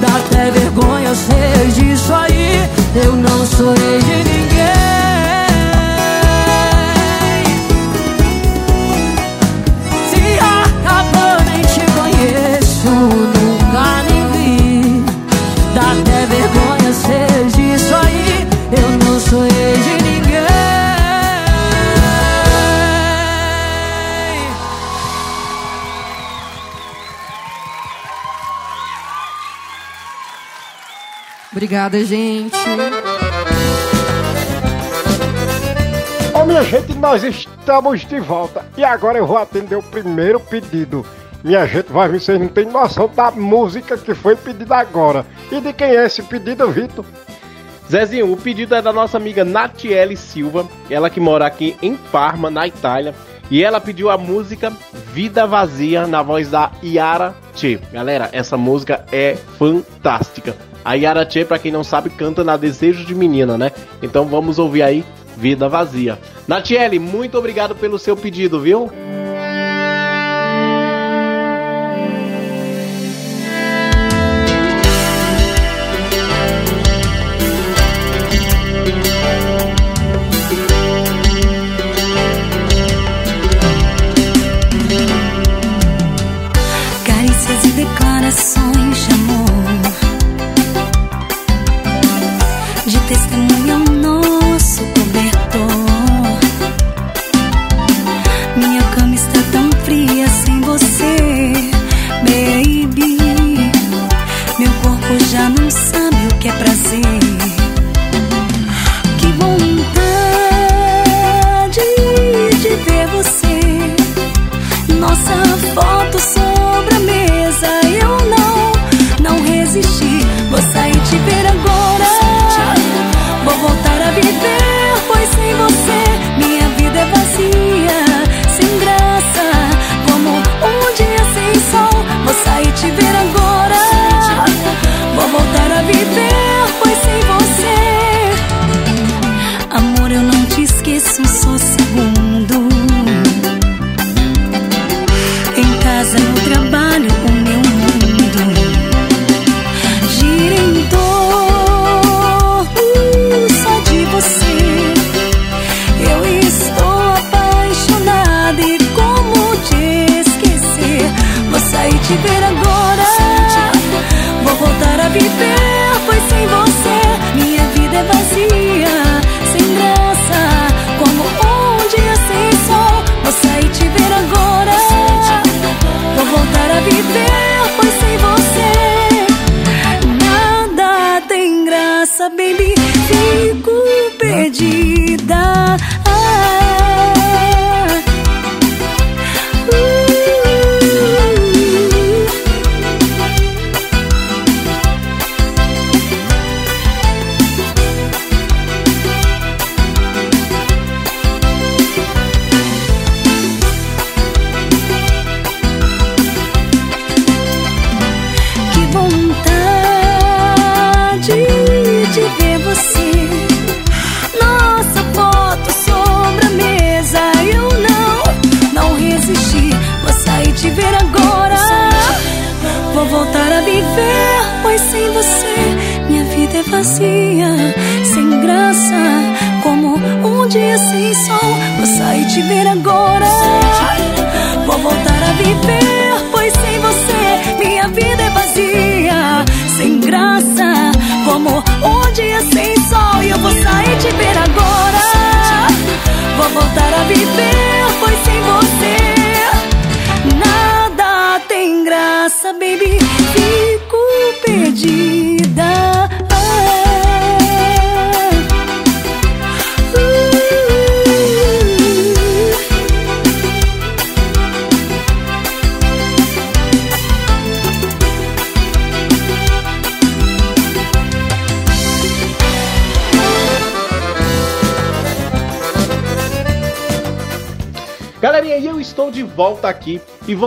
Dá até vergonha ser disso aí. Eu não sou de ninguém. Se acabou, nem te conheço, nunca nem vi. Dá até vergonha ser disso aí. Eu não sou de ninguém. Obrigada, gente. Ô minha gente, nós estamos de volta. E agora eu vou atender o primeiro pedido. Minha gente, vai ver, vocês não têm noção da música que foi pedida agora. E de quem é esse pedido, Vitor? Zezinho, o pedido é da nossa amiga Natiele Silva, ela que mora aqui em Parma, na Itália. E ela pediu a música Vida Vazia na voz da Yara Che. Galera, essa música é fantástica. A Yara Che, pra quem não sabe, canta na Desejo de Menina, né? Então vamos ouvir aí Vida Vazia. Natiele, muito obrigado pelo seu pedido, viu?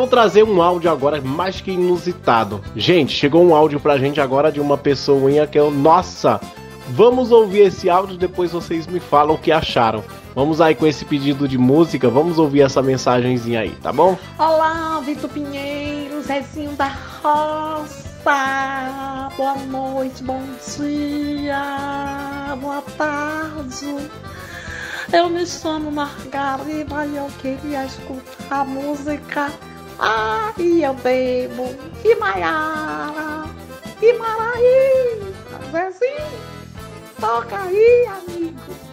Trazer um áudio agora mais que inusitado. Gente, chegou um áudio pra gente agora de uma pessoinha que eu. Nossa! Vamos ouvir esse áudio depois vocês me falam o que acharam. Vamos aí com esse pedido de música, vamos ouvir essa mensagenzinha aí, tá bom? Olá, Vitor Pinheiro, Zezinho da Roça. Boa noite, bom dia, boa tarde. Eu me chamo Margarida e eu queria escutar a música. Ai, eu bebo. E Maiara. E Maraí. Zezinho, toca aí, amigo.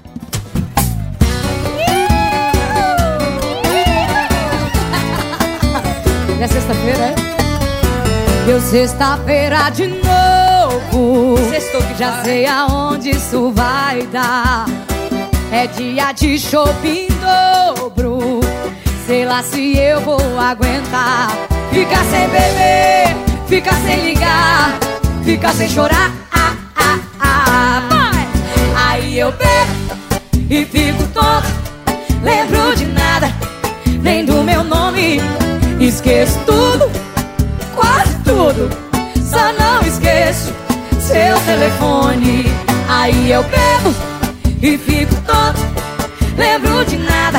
É sexta-feira, é? Deu sexta-feira de novo. Sextou que Já sei aonde isso vai dar. É dia de shopping em dobro. Sei lá se eu vou aguentar. Ficar sem beber, ficar sem ligar, ficar sem chorar. Ah, ah, ah! Aí eu bebo e fico tonto. Lembro de nada, nem do meu nome. Esqueço tudo, quase tudo. Só não esqueço seu telefone. Aí eu bebo e fico tonto. Lembro de nada,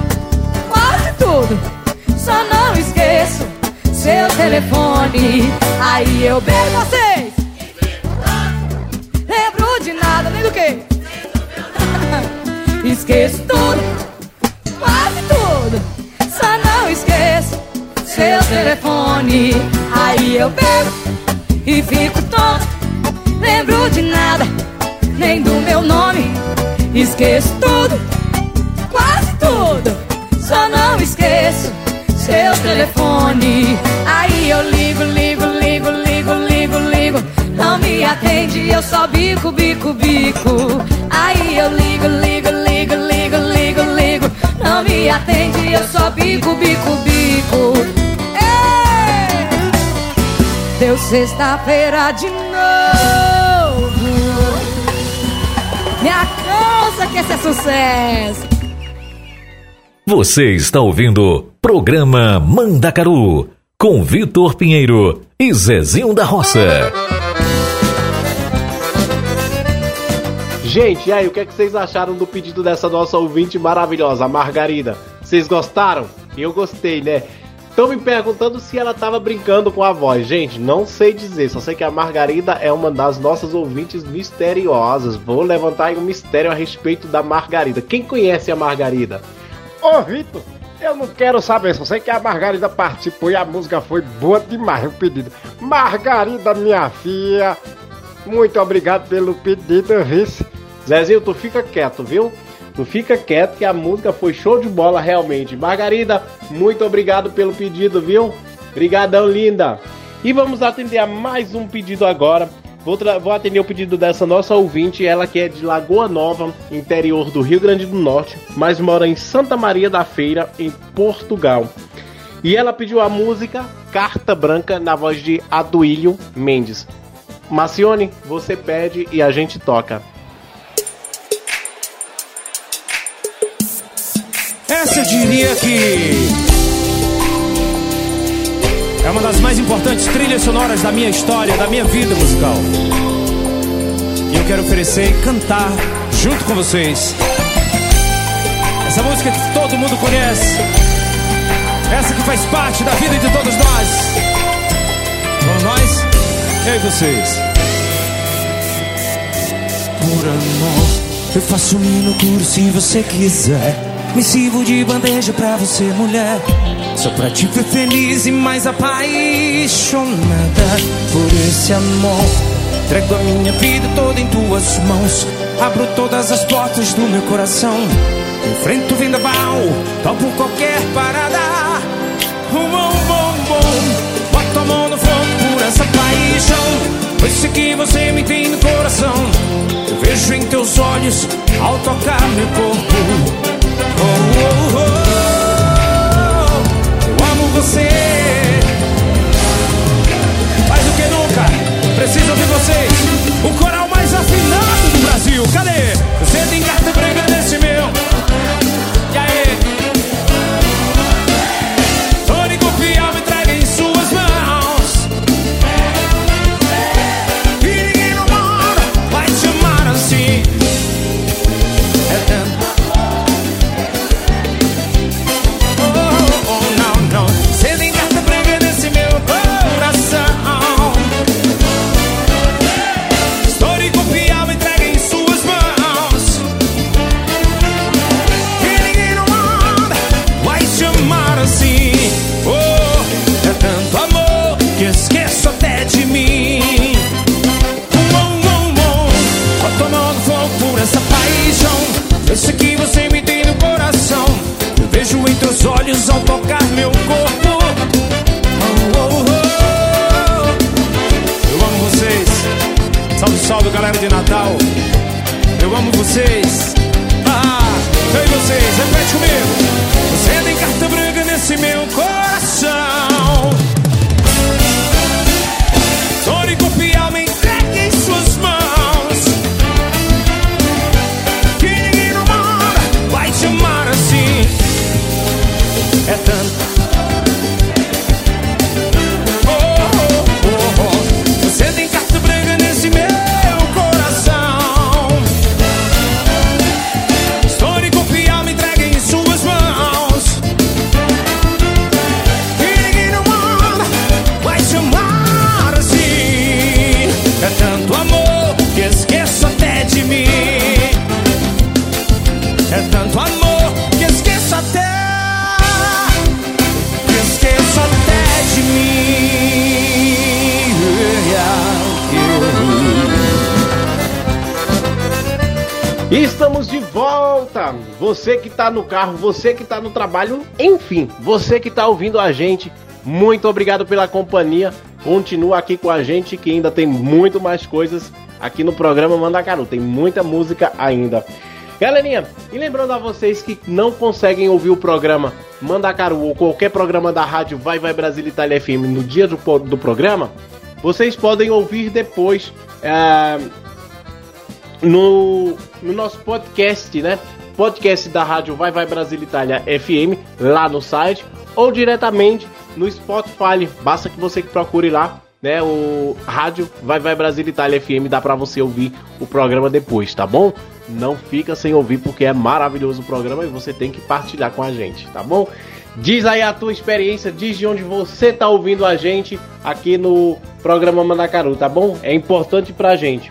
tudo. Só não esqueço seu telefone. Aí eu bebo vocês. Lembro de nada, nem do que? Esqueço tudo, quase tudo. Só não esqueço seu telefone. Aí eu bebo e fico tonto. Lembro de nada, nem do meu nome. Esqueço tudo. Só não esqueço seu telefone. Aí eu ligo, ligo, ligo, ligo, ligo, ligo. Não me atende, eu só bico, bico, bico. Aí eu ligo, ligo, ligo, ligo, ligo, ligo. Não me atende, eu só bico, bico, bico. Ei! Deu sexta-feira de novo. Me alcança que esse é sucesso. Você está ouvindo Programa Mandacaru com Vitor Pinheiro e Zezinho da Roça. Gente, e aí, o que, é que vocês acharam do pedido dessa nossa ouvinte maravilhosa, Margarida? Vocês gostaram? Eu gostei, né? Estão me perguntando se ela tava brincando com a voz. Gente, não sei dizer, só sei que a Margarida é uma das nossas ouvintes misteriosas. Vou levantar um mistério a respeito da Margarida. Quem conhece a Margarida? Ô, Vitor, Eu não quero saber, só sei que a Margarida participou e a música foi boa demais, o pedido. Margarida, minha filha, muito obrigado pelo pedido, vice. Zezinho, tu fica quieto, viu? Tu fica quieto que a música foi show de bola realmente. Margarida, muito obrigado pelo pedido, viu? Obrigadão, linda. E vamos atender a mais um pedido agora. Vou, vou atender o pedido dessa nossa ouvinte, ela que é de Lagoa Nova, interior do Rio Grande do Norte, mas mora em Santa Maria da Feira, em Portugal. E ela pediu a música Carta Branca na voz de Aduílio Mendes. Macione, você pede e a gente toca. Essa eu diria que é uma das mais importantes trilhas sonoras da minha história, da minha vida musical. E eu quero oferecer e cantar junto com vocês. Essa música que todo mundo conhece. Essa que faz parte da vida de todos nós. Vamos nós? Eu e vocês. Por amor, eu faço minúsculo se você quiser. Me sirvo de bandeja pra você, mulher. Só pra te ver feliz e mais apaixonada por esse amor. Entrego a minha vida toda em tuas mãos. Abro todas as portas do meu coração. Enfrento o vendaval, topo qualquer parada. Bom, bom, bom, bom. Boto a mão no fogo por essa paixão. Pois sei que você me tem no coração. Eu vejo em teus olhos ao tocar meu corpo. Oh, oh, oh. Você. Mais do que nunca, preciso ouvir vocês. O coral mais afinado do Brasil. Cadê? Você tem no carro, você que tá no trabalho, enfim, você que tá ouvindo a gente, muito obrigado pela companhia. Continua aqui com a gente que ainda tem muito mais coisas aqui no programa Mandacaru. Tem muita música ainda. Galerinha, e lembrando a vocês que não conseguem ouvir o programa Mandacaru ou qualquer programa da rádio Vai Vai Brasil Itália FM no dia do, do programa, vocês podem ouvir depois é, no, no nosso podcast, né? Podcast da rádio Vai Vai Brasil Itália FM, lá no site, ou diretamente no Spotify. Basta que você procure lá, né? O rádio Vai Vai Brasil Itália FM, dá pra você ouvir o programa depois, tá bom? Não fica sem ouvir porque é maravilhoso o programa e você tem que partilhar com a gente, tá bom? Diz aí a tua experiência, diz de onde você tá ouvindo a gente aqui no programa Mandacaru, tá bom? É importante pra gente.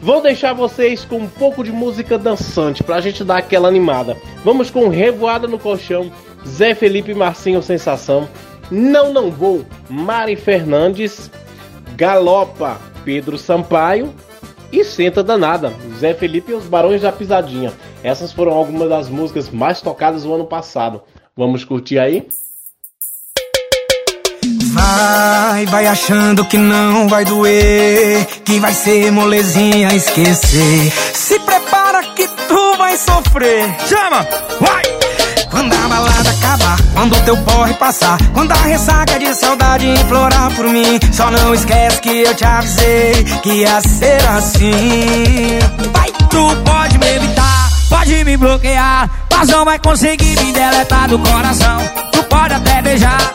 Vou deixar vocês com um pouco de música dançante pra gente dar aquela animada. Vamos com Revoada no Colchão Zé Felipe Marcinho Sensação, Não Não Vou, Mari Fernandes, Galopa, Pedro Sampaio e Senta Danada, Zé Felipe e os Barões da Pisadinha. Essas foram algumas das músicas mais tocadas no ano passado. Vamos curtir aí? Vai, vai achando que não vai doer, que vai ser molezinha esquecer. Se prepara que tu vai sofrer. Chama, vai! Quando a balada acabar, quando teu porre passar, quando a ressaca de saudade implorar por mim, só não esquece que eu te avisei que ia ser assim. Vai, tu pode me evitar, pode me bloquear, mas não vai conseguir me deletar do coração. Tu pode até beijar,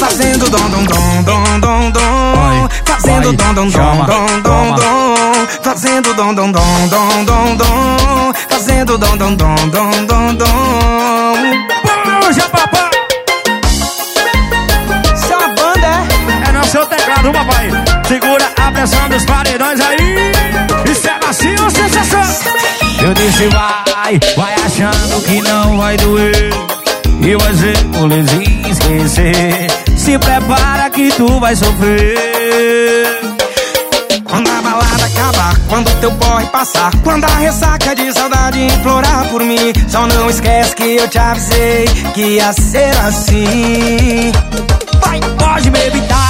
fazendo dom dom dom dom dom dom, fazendo dom dom dom dom dom dom, fazendo dom dom dom dom dom dom, fazendo dom dom dom dom dom dom. Puxa papai. É uma banda, é? É no seu teclado, papai. Segura a pressão dos paredões aí. Isso é macio sensação? Eu disse vai, vai achando que não vai doer E vai ser molezinha esquecer. Se prepara que tu vai sofrer. Quando a balada acabar, quando teu porre passar Quando a ressaca de saudade implorar por mim Só não esquece que eu te avisei que ia ser assim. Vai, pode me evitar,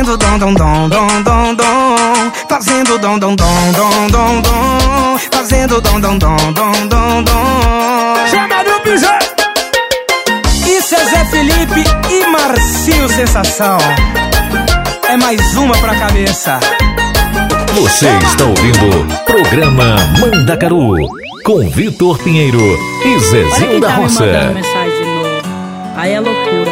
Fazendo dom dom dom dom dom dom Fazendo dom dom dom dom dom dom Fazendo dom dom dom dom dom dom Chama no piseiro! Isso é Zé Felipe e Marcinho Sensação É mais uma pra cabeça Você está ouvindo Programa Mandacaru com Vitor Pinheiro e Zezinho da tá Roça. Aí é loucura,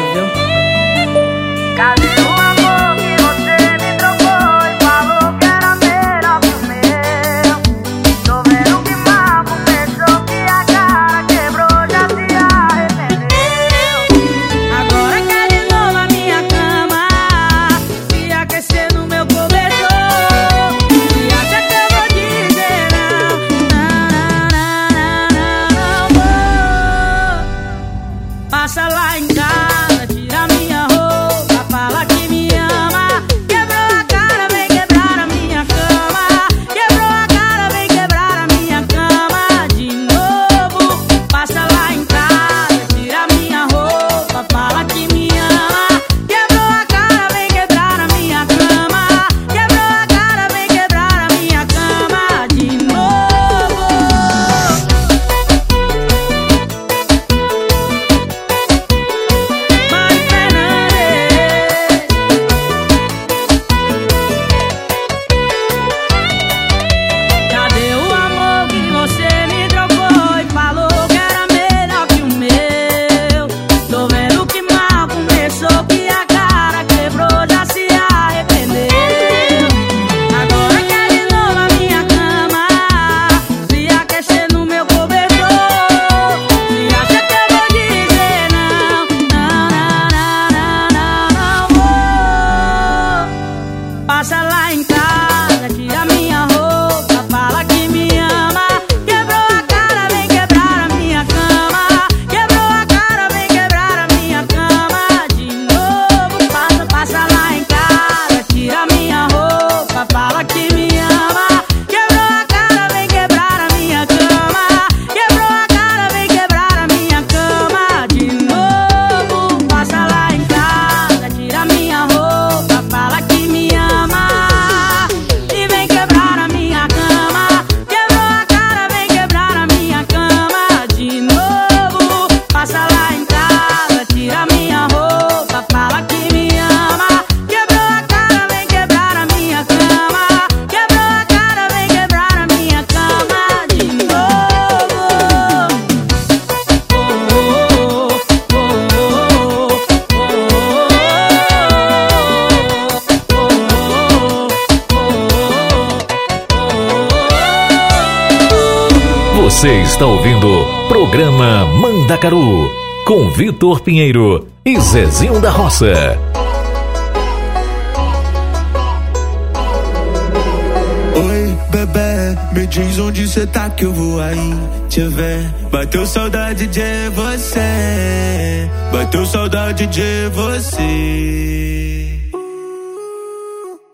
Vitor Pinheiro e Zezinho da Roça. Oi, bebê, me diz onde cê tá que eu vou aí te ver. Bateu saudade de você, bateu saudade de você.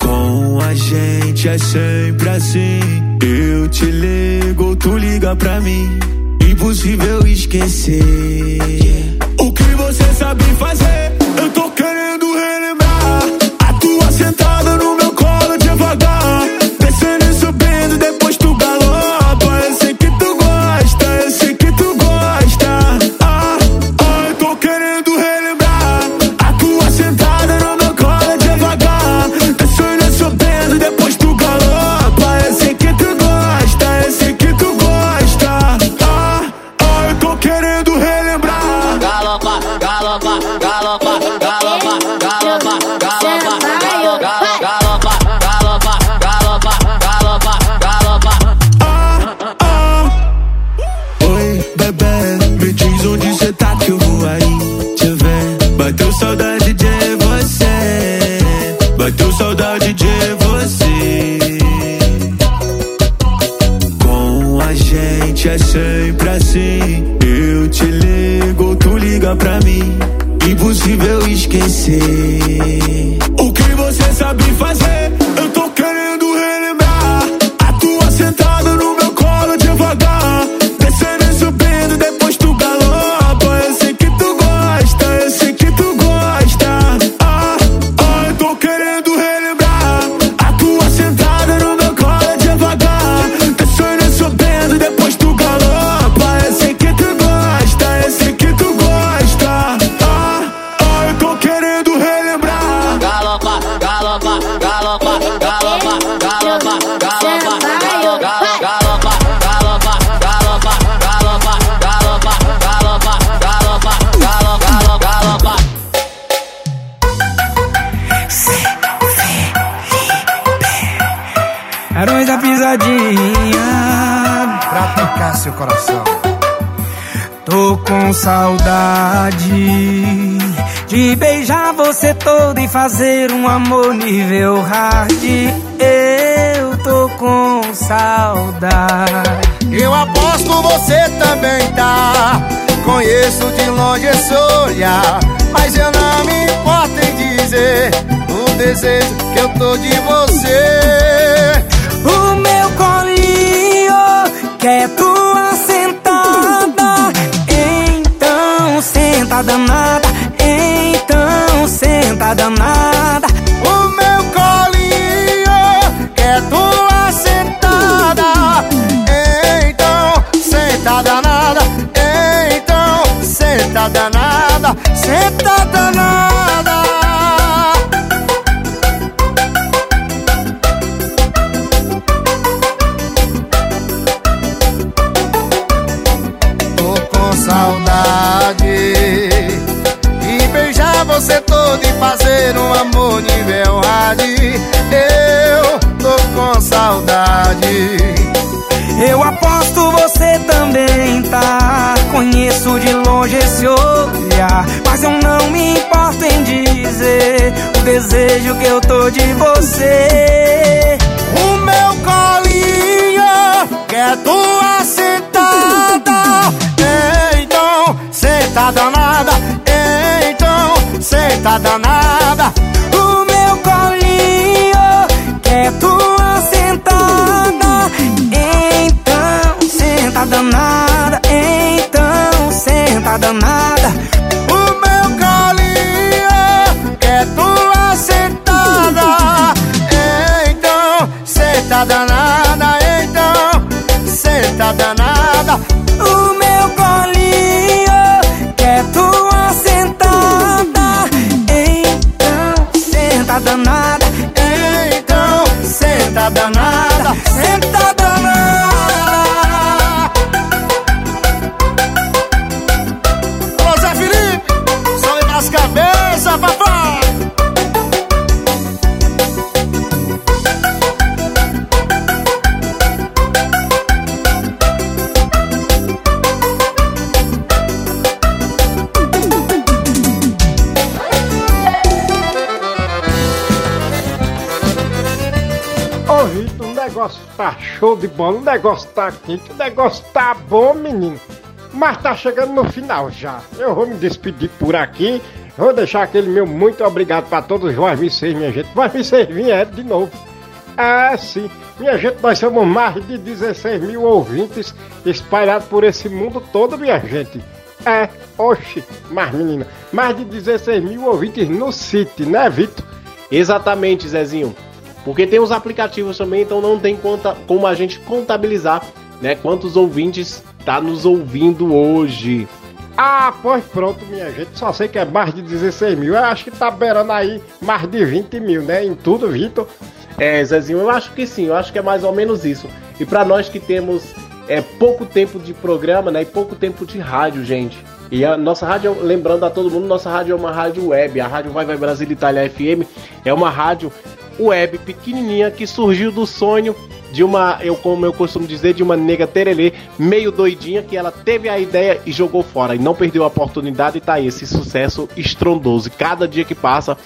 Com a gente é sempre assim. Eu te ligo, tu liga pra mim. Impossível esquecer. Conheço de longe esse olhar. Mas eu não me importo em dizer o desejo que eu tô de você. O meu colinho quer tua sentada. Então senta danada. Então senta danada. O meu colinho quer tua sentada. Então, senta danada. Danada. Senta danada. Tô com saudade de beijar você todo e fazer um amor nível hard. Conheço de longe esse olhar. Mas eu não me importo em dizer o desejo que eu tô de você. O meu colinho quer tua sentada. Então, senta danada. Então, senta danada. O meu colinho quer tua sentada. Então senta danada danada. O meu galinha quer é tua sentada. É, então senta tá danada tá show de bola, o negócio tá quente, o negócio tá bom, menino. Mas tá chegando no final já. Eu vou me despedir por aqui. Vou deixar aquele meu muito obrigado pra todos vós vocês, minha gente. Vós vocês vieram de novo. É, sim. Minha gente, nós somos mais de 16 mil ouvintes espalhados por esse mundo todo, minha gente. É, oxe, mas menina, mais de 16 mil ouvintes no City, né, Vitor? Exatamente, Zezinho. Porque tem os aplicativos também, então não tem conta, como a gente contabilizar, né, quantos ouvintes tá nos ouvindo hoje. Ah, pois pronto, minha gente. Só sei que é mais de 16 mil. Eu acho que tá beirando aí mais de 20 mil, né? Em tudo, Vitor. É, Zezinho, eu acho que sim, eu acho que é mais ou menos isso. E para nós que temos é, pouco tempo de programa, né, e pouco tempo de rádio, gente. E a nossa rádio, lembrando a todo mundo, nossa rádio é uma rádio web. A rádio Vai Vai Brasil Itália FM é uma rádio web pequenininha que surgiu do sonho de uma, eu como eu costumo dizer, de uma nega terelê meio doidinha que ela teve a ideia e jogou fora e não perdeu a oportunidade e tá aí esse sucesso estrondoso. E cada dia que passa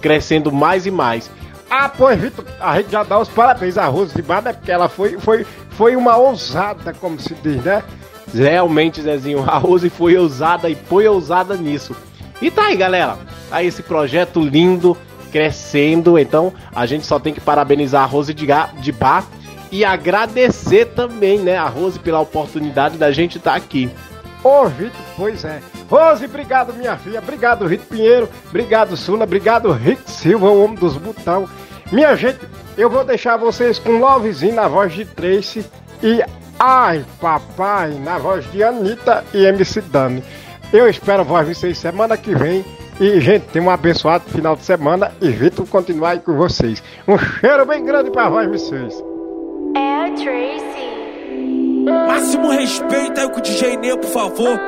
crescendo mais e mais. Ah, pois, Vitor, a gente já dá os parabéns à Rose de Bar, né? Porque ela foi, foi, foi uma ousada, como se diz, né? Realmente, Zezinho, a Rose foi ousada e foi ousada nisso. E tá aí, galera. Tá aí esse projeto lindo, crescendo. Então, a gente só tem que parabenizar a Rose de, de Bar e agradecer também, né, a Rose pela oportunidade da gente estar aqui. Ô, Vitor, pois é. Rose, obrigado, minha filha. Obrigado, Rito Pinheiro. Obrigado, Sula. Obrigado, Rick Silva, o homem dos botão. Minha gente, eu vou deixar vocês com Lovezinho na voz de Tracy e Ai, papai, na voz de Anitta e MC Dani. Eu espero vocês semana que vem. E, gente, tenha um abençoado final de semana e Vitor continuar aí com vocês. Um cheiro bem grande para vós vocês. É a Tracy. Máximo respeito aí com o DJ Ney, por favor.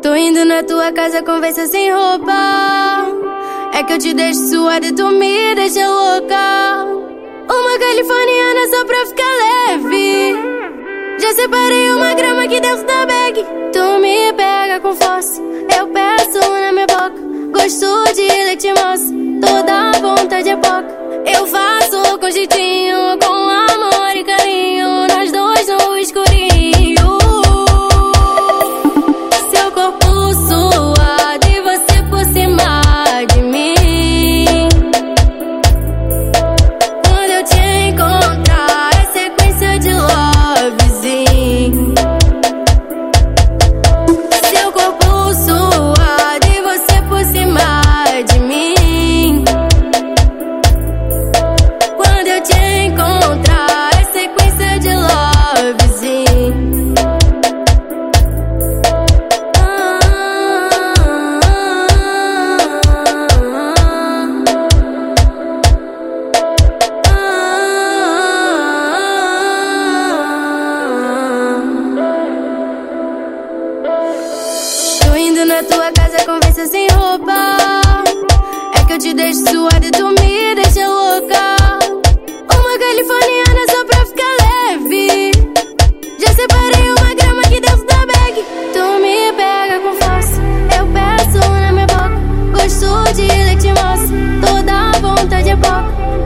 Tô indo na tua casa, conversa sem roupa. É que eu te deixo suada e tu me deixa louca. Uma californiana só pra ficar leve. Já separei uma grama aqui dentro da bag. Tu me pega com força, eu peço na minha boca. Gosto de leite moça, toda vontade é pouca. Eu faço com jeitinho, com amor e carinho.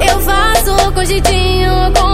Eu faço com jeitinho, com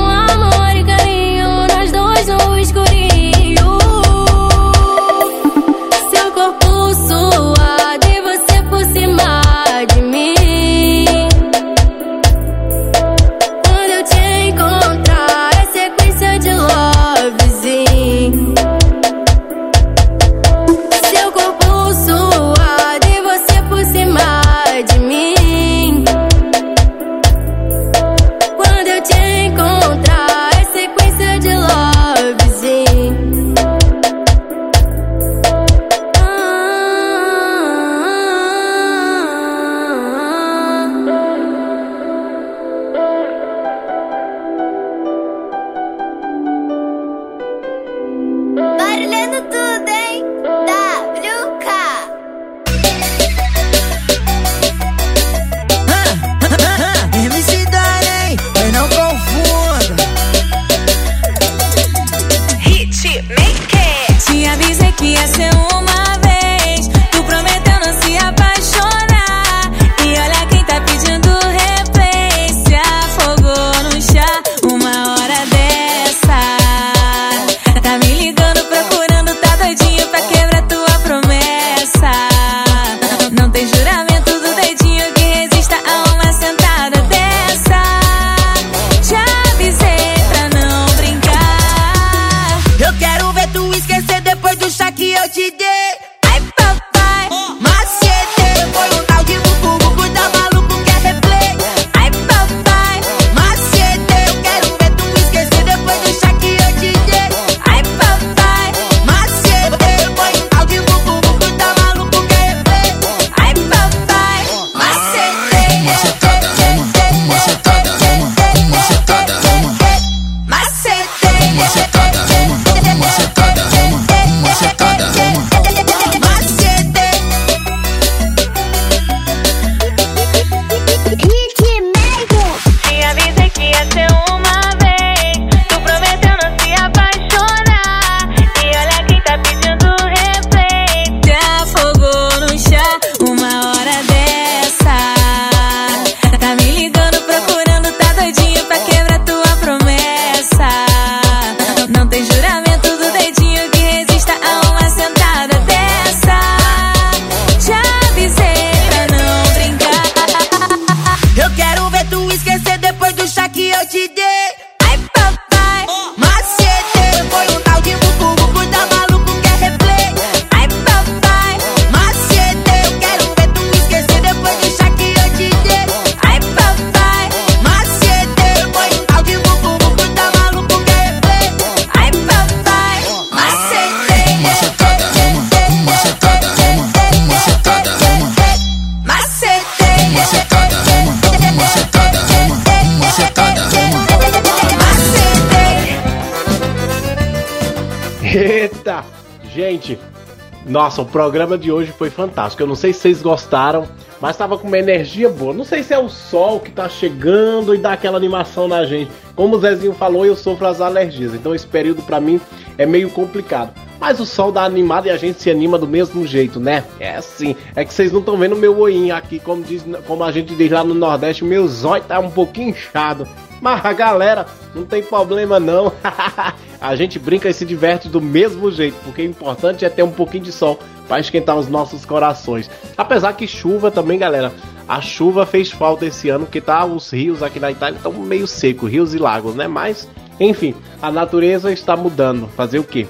nossa, o programa de hoje foi fantástico. Eu não sei se vocês gostaram, mas tava com uma energia boa. Não sei se é o sol que tá chegando e dá aquela animação na gente. Como o Zezinho falou, eu sofro as alergias, então esse período pra mim é meio complicado. Mas o sol dá animada e a gente se anima do mesmo jeito, né? É assim. É que vocês não estão vendo meu olhinho aqui, como, diz, como a gente diz lá no Nordeste, meu zóio tá um pouquinho inchado. Mas a galera, não tem problema não. a gente brinca e se diverte do mesmo jeito, porque o importante é ter um pouquinho de sol para esquentar os nossos corações. Apesar que chuva também, galera. A chuva fez falta esse ano, porque tá os rios aqui na Itália estão meio secos, rios e lagos, né? Mas, enfim, a natureza está mudando. Fazer o quê?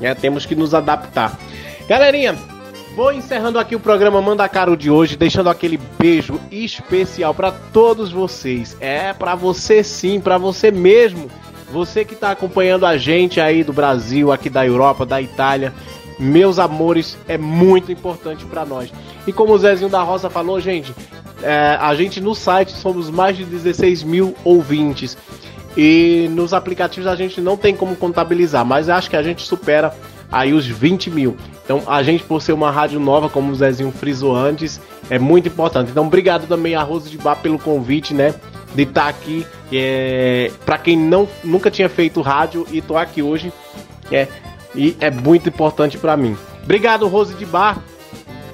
É, temos que nos adaptar. Galerinha, Vou encerrando aqui o programa Manda Caro de hoje, deixando aquele beijo especial para todos vocês. É para você sim, para você mesmo. Você que tá acompanhando a gente aí do Brasil, aqui da Europa, da Itália. Meus amores, é muito importante para nós. E como o Zezinho da Roça falou, gente, é, a gente no site somos mais de 16 mil ouvintes. E nos aplicativos a gente não tem como contabilizar, mas acho que a gente supera aí os 20 mil. Então a gente, por ser uma rádio nova, como o Zezinho frisou antes, é muito importante. Então obrigado também a Rose de Bar pelo convite, né? De estar aqui. É, para quem não, nunca tinha feito rádio e tô aqui hoje, é, e é muito importante para mim. Obrigado, Rose de Bar,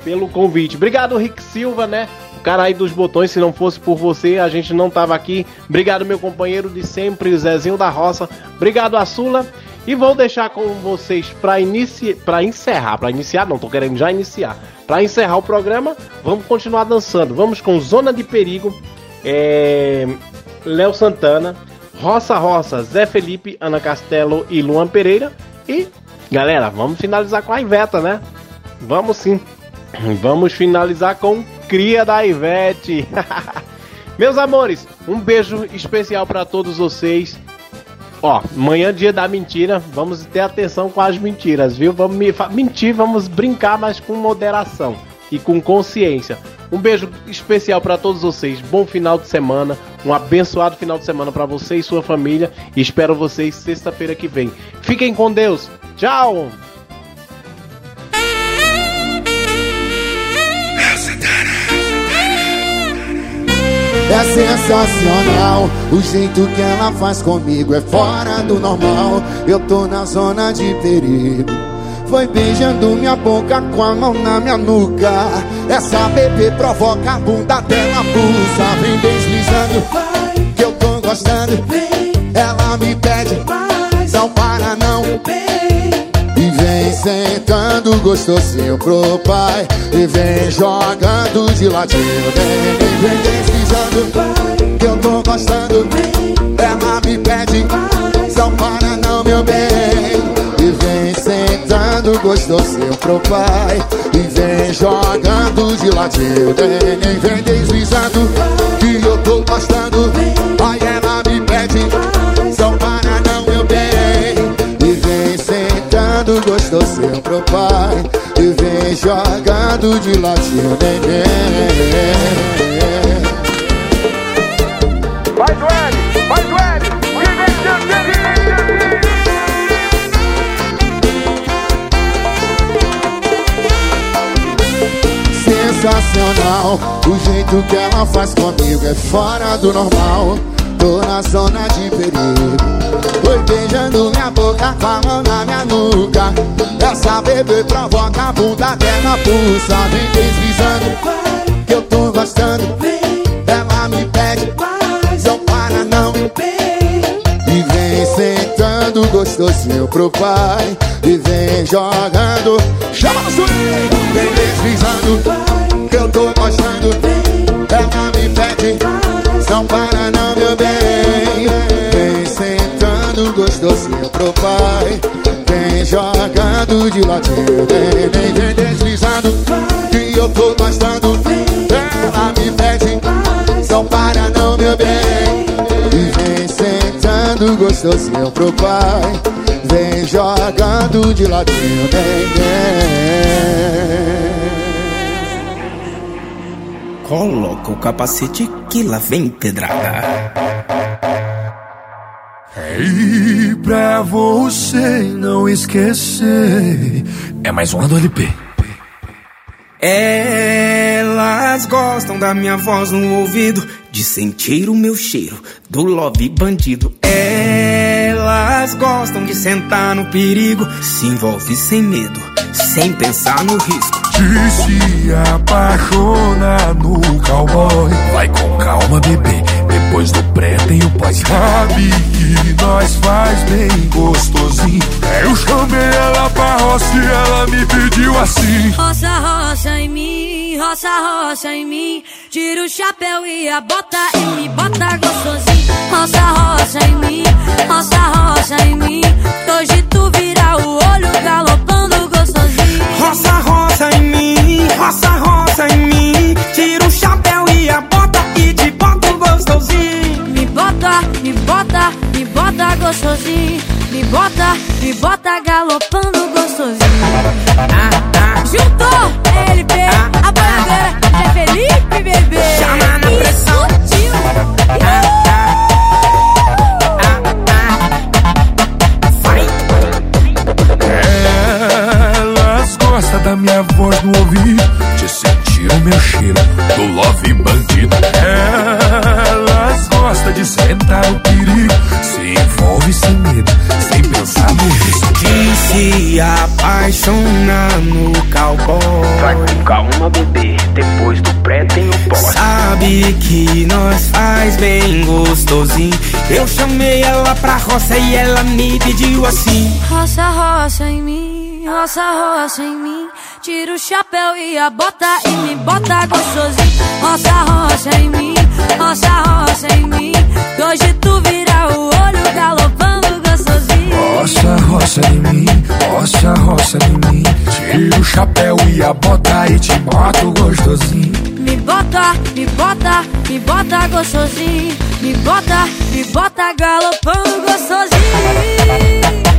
pelo convite. Obrigado, Rick Silva, né? O cara aí dos botões, se não fosse por você, a gente não tava aqui. Obrigado, meu companheiro de sempre, Zezinho da Roça. Obrigado, Açula. E vou deixar com vocês para inici... para encerrar, para iniciar, não, tô querendo já iniciar. Para encerrar o programa, vamos continuar dançando. Vamos com Zona de Perigo, é... Léo Santana, Roça Roça, Zé Felipe, Ana Castelo e Luan Pereira. E, galera, vamos finalizar com a Iveta, né? Vamos sim. Vamos finalizar com Cria da Ivete. Meus amores, um beijo especial para todos vocês. Ó, amanhã dia da mentira, vamos ter atenção com as mentiras, viu? Vamos me mentir, vamos brincar, mas com moderação e com consciência. Um beijo especial para todos vocês. Bom final de semana, um abençoado final de semana para você e sua família. E espero vocês sexta-feira que vem. Fiquem com Deus. Tchau. É sensacional. O jeito que ela faz comigo é fora do normal. Eu tô na zona de perigo. Foi beijando minha boca com a mão na minha nuca. Essa bebê provoca a bunda dela pulsa Vem deslizando que eu tô gostando. Ela me pede Não para não. E vem sentando gostosinho pro pai. E vem jogando de ladinho Vem, vem, vem deslizando Que eu tô gostando Ela me pede Não para não, meu bem E vem sentando gostosinho pro pai E vem jogando de ladinho Vem, vem, vem deslizando Que eu tô gostando Aí ela me pede Não para não, meu bem E vem sentando gostosinho pro pai E vem jogando de ladinho, neném Vai, Duane! Vai, Duane! Vem Sensacional O jeito que ela faz comigo é fora do normal. Tô na zona de perigo. Foi beijando minha boca mão na minha nuca. Essa bebê provoca a bunda dela pulsa Vem deslizando que eu tô gostando. Ela me pede Não E vem sentando gostosinho pro pai. E vem jogando. Chama no swing Vem deslizando. Que eu tô gostando. Ela me pede. Não para não meu bem. Vem sentando gostosinho pro pai. Vem jogando de ladinho Vem, vem, vem deslizando. Que eu tô gostando sentando gostosinho pro pai Vem jogando de ladinho Vem, vem Coloca o capacete que lá vem pedrada. E pra você não esquecer. É mais uma do LP. Elas gostam da minha voz no ouvido, de sentir o meu cheiro do love bandido. Elas gostam de sentar no perigo, se envolve sem medo, sem pensar no risco. De se apaixonar no cowboy. Vai com calma, bebê. Depois do pré tem o pós. Sabe que nós faz bem gostosinho. Eu chamei ela pra roça e ela me pediu assim. Roça, roça em mim. Tira o chapéu e a bota e me bota gostosinho. Roça, roça em mim, roça, roça em mim. Hoje tu vira o olho galopando gostosinho. Roça, roça em mim, roça, roça em mim. Tira o chapéu e a bota e te bota gostosinho. Me bota, me bota, me bota gostosinho. Me bota, me bota galopando gostosinho. Juntou LP, a boiadeira, é Felipe, bebê. Chama na pressão. Elas gostam da minha voz no ouvido, de sentir o meu cheiro do love bandido. Elas gostam de sentar o perigo, se envolve sem medo, sem pensar no risco. De se apaixonar no cowboy. Vai com calma, bebê. Depois do pré tem o pós. Sabe que nós faz bem gostosinho. Eu chamei ela pra roça e ela me pediu assim. Roça, roça em mim, roça, roça em mim. Tira o chapéu e a bota e me bota gostosinho. Roça, roça em mim, roça, roça em mim. Hoje tu vira o olho galopando gostosinho. Roça, roça em mim, roça, roça em mim. Tira o chapéu e a bota e te boto gostosinho. Me bota, me bota, me bota gostosinho. Me bota, me bota galopando gostosinho.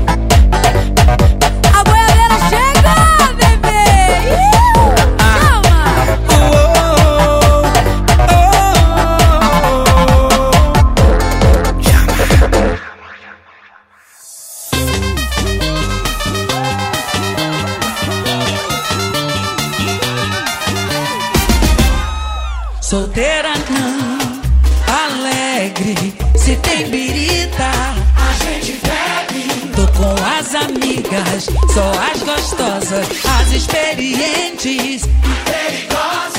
Solteira não, alegre. Se tem birita, a gente bebe. Tô com as amigas, só as gostosas, as experientes e perigosas.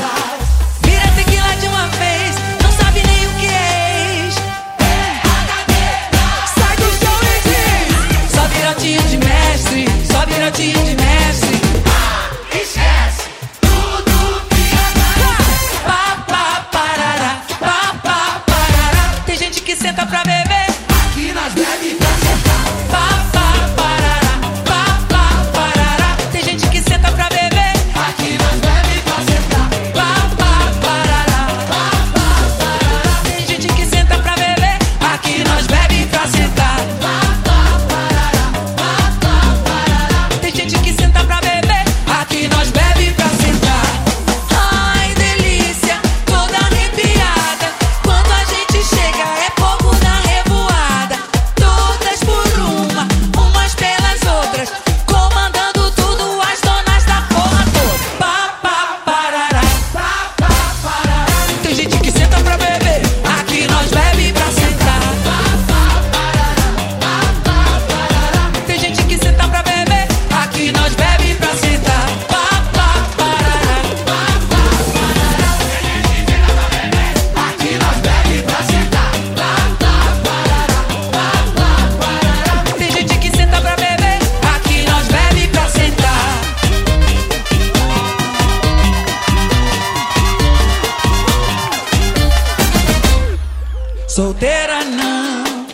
Solteira não.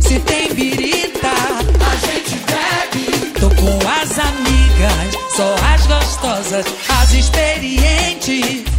Se tem birita, a gente bebe. Tô com as amigas, só as gostosas, as experientes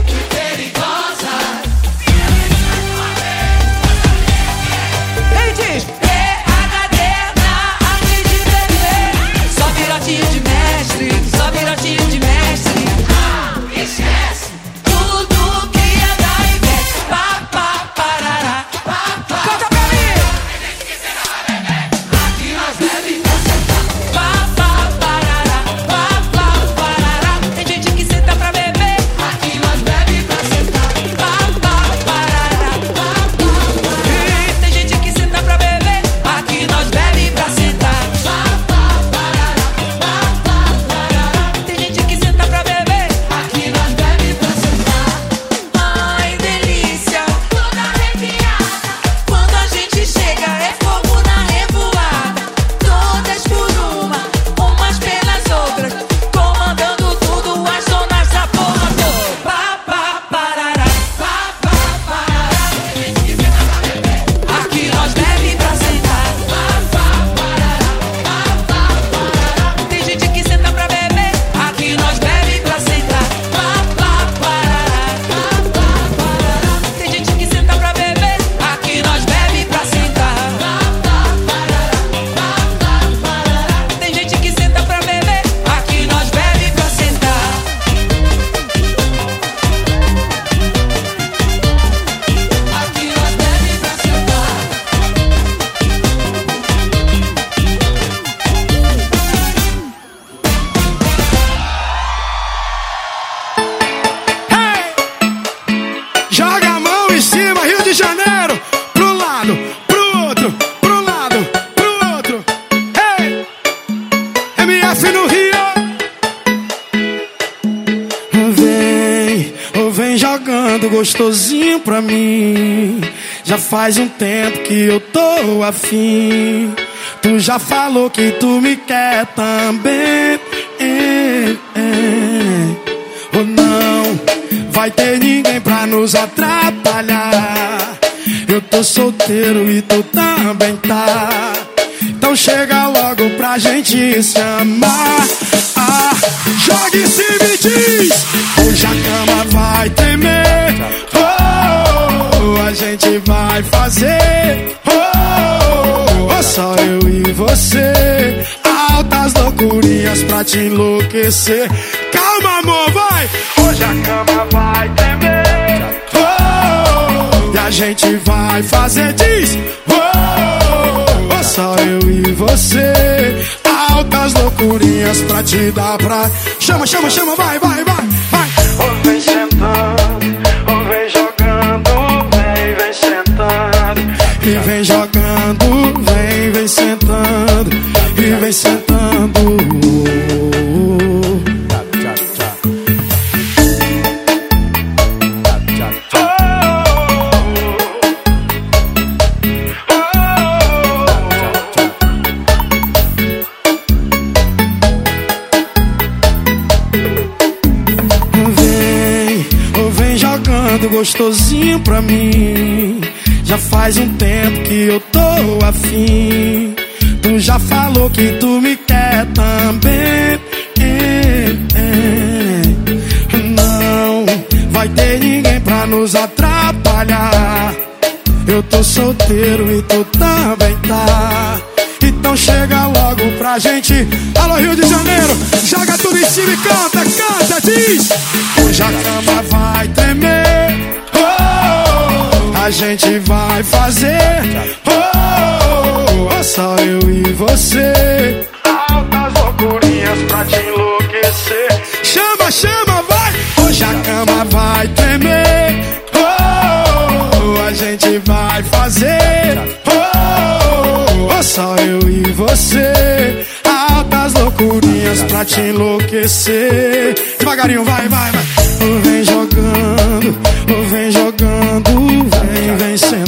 faz um tempo que eu tô afim. Tu já falou que tu me quer também. É, é. Ou não, vai ter ninguém pra nos atrapalhar. Eu tô solteiro e tu também tá. Então chega logo pra gente se amar. Ah, joga em cima e diz: Hoje a cama vai tremer. Fazer. Oh, oh, só eu e você. Altas loucurinhas pra te enlouquecer. Calma, amor, vai. Hoje a cama vai tremer. Oh, e a gente vai fazer. Diz: Oh, oh, só eu e você. Altas loucurinhas pra te dar pra. Chama, chama, chama, vai, vai, vai, vai. E vem jogando, vem, vem sentando, e vem sentando. Vem, vem jogando gostosinho pra mim. Já faz um tempo que eu tô afim. Tu já falou que tu me quer também. É, é. Não vai ter ninguém pra nos atrapalhar. Eu tô solteiro e tu também tá. Então chega logo pra gente. Alô, Rio de Janeiro, joga tudo em cima e canta, canta, diz. Hoje a cama vai tremer. Oh, a gente vai fazer. Oh, oh, só eu e você. Altas loucurinhas pra te enlouquecer. Chama, chama, vai! Hoje a cama vai tremer. Oh, a gente vai fazer. Oh, oh, só eu e você. Altas loucurinhas pra te enlouquecer. Devagarinho, vai, vai, vai. Vem,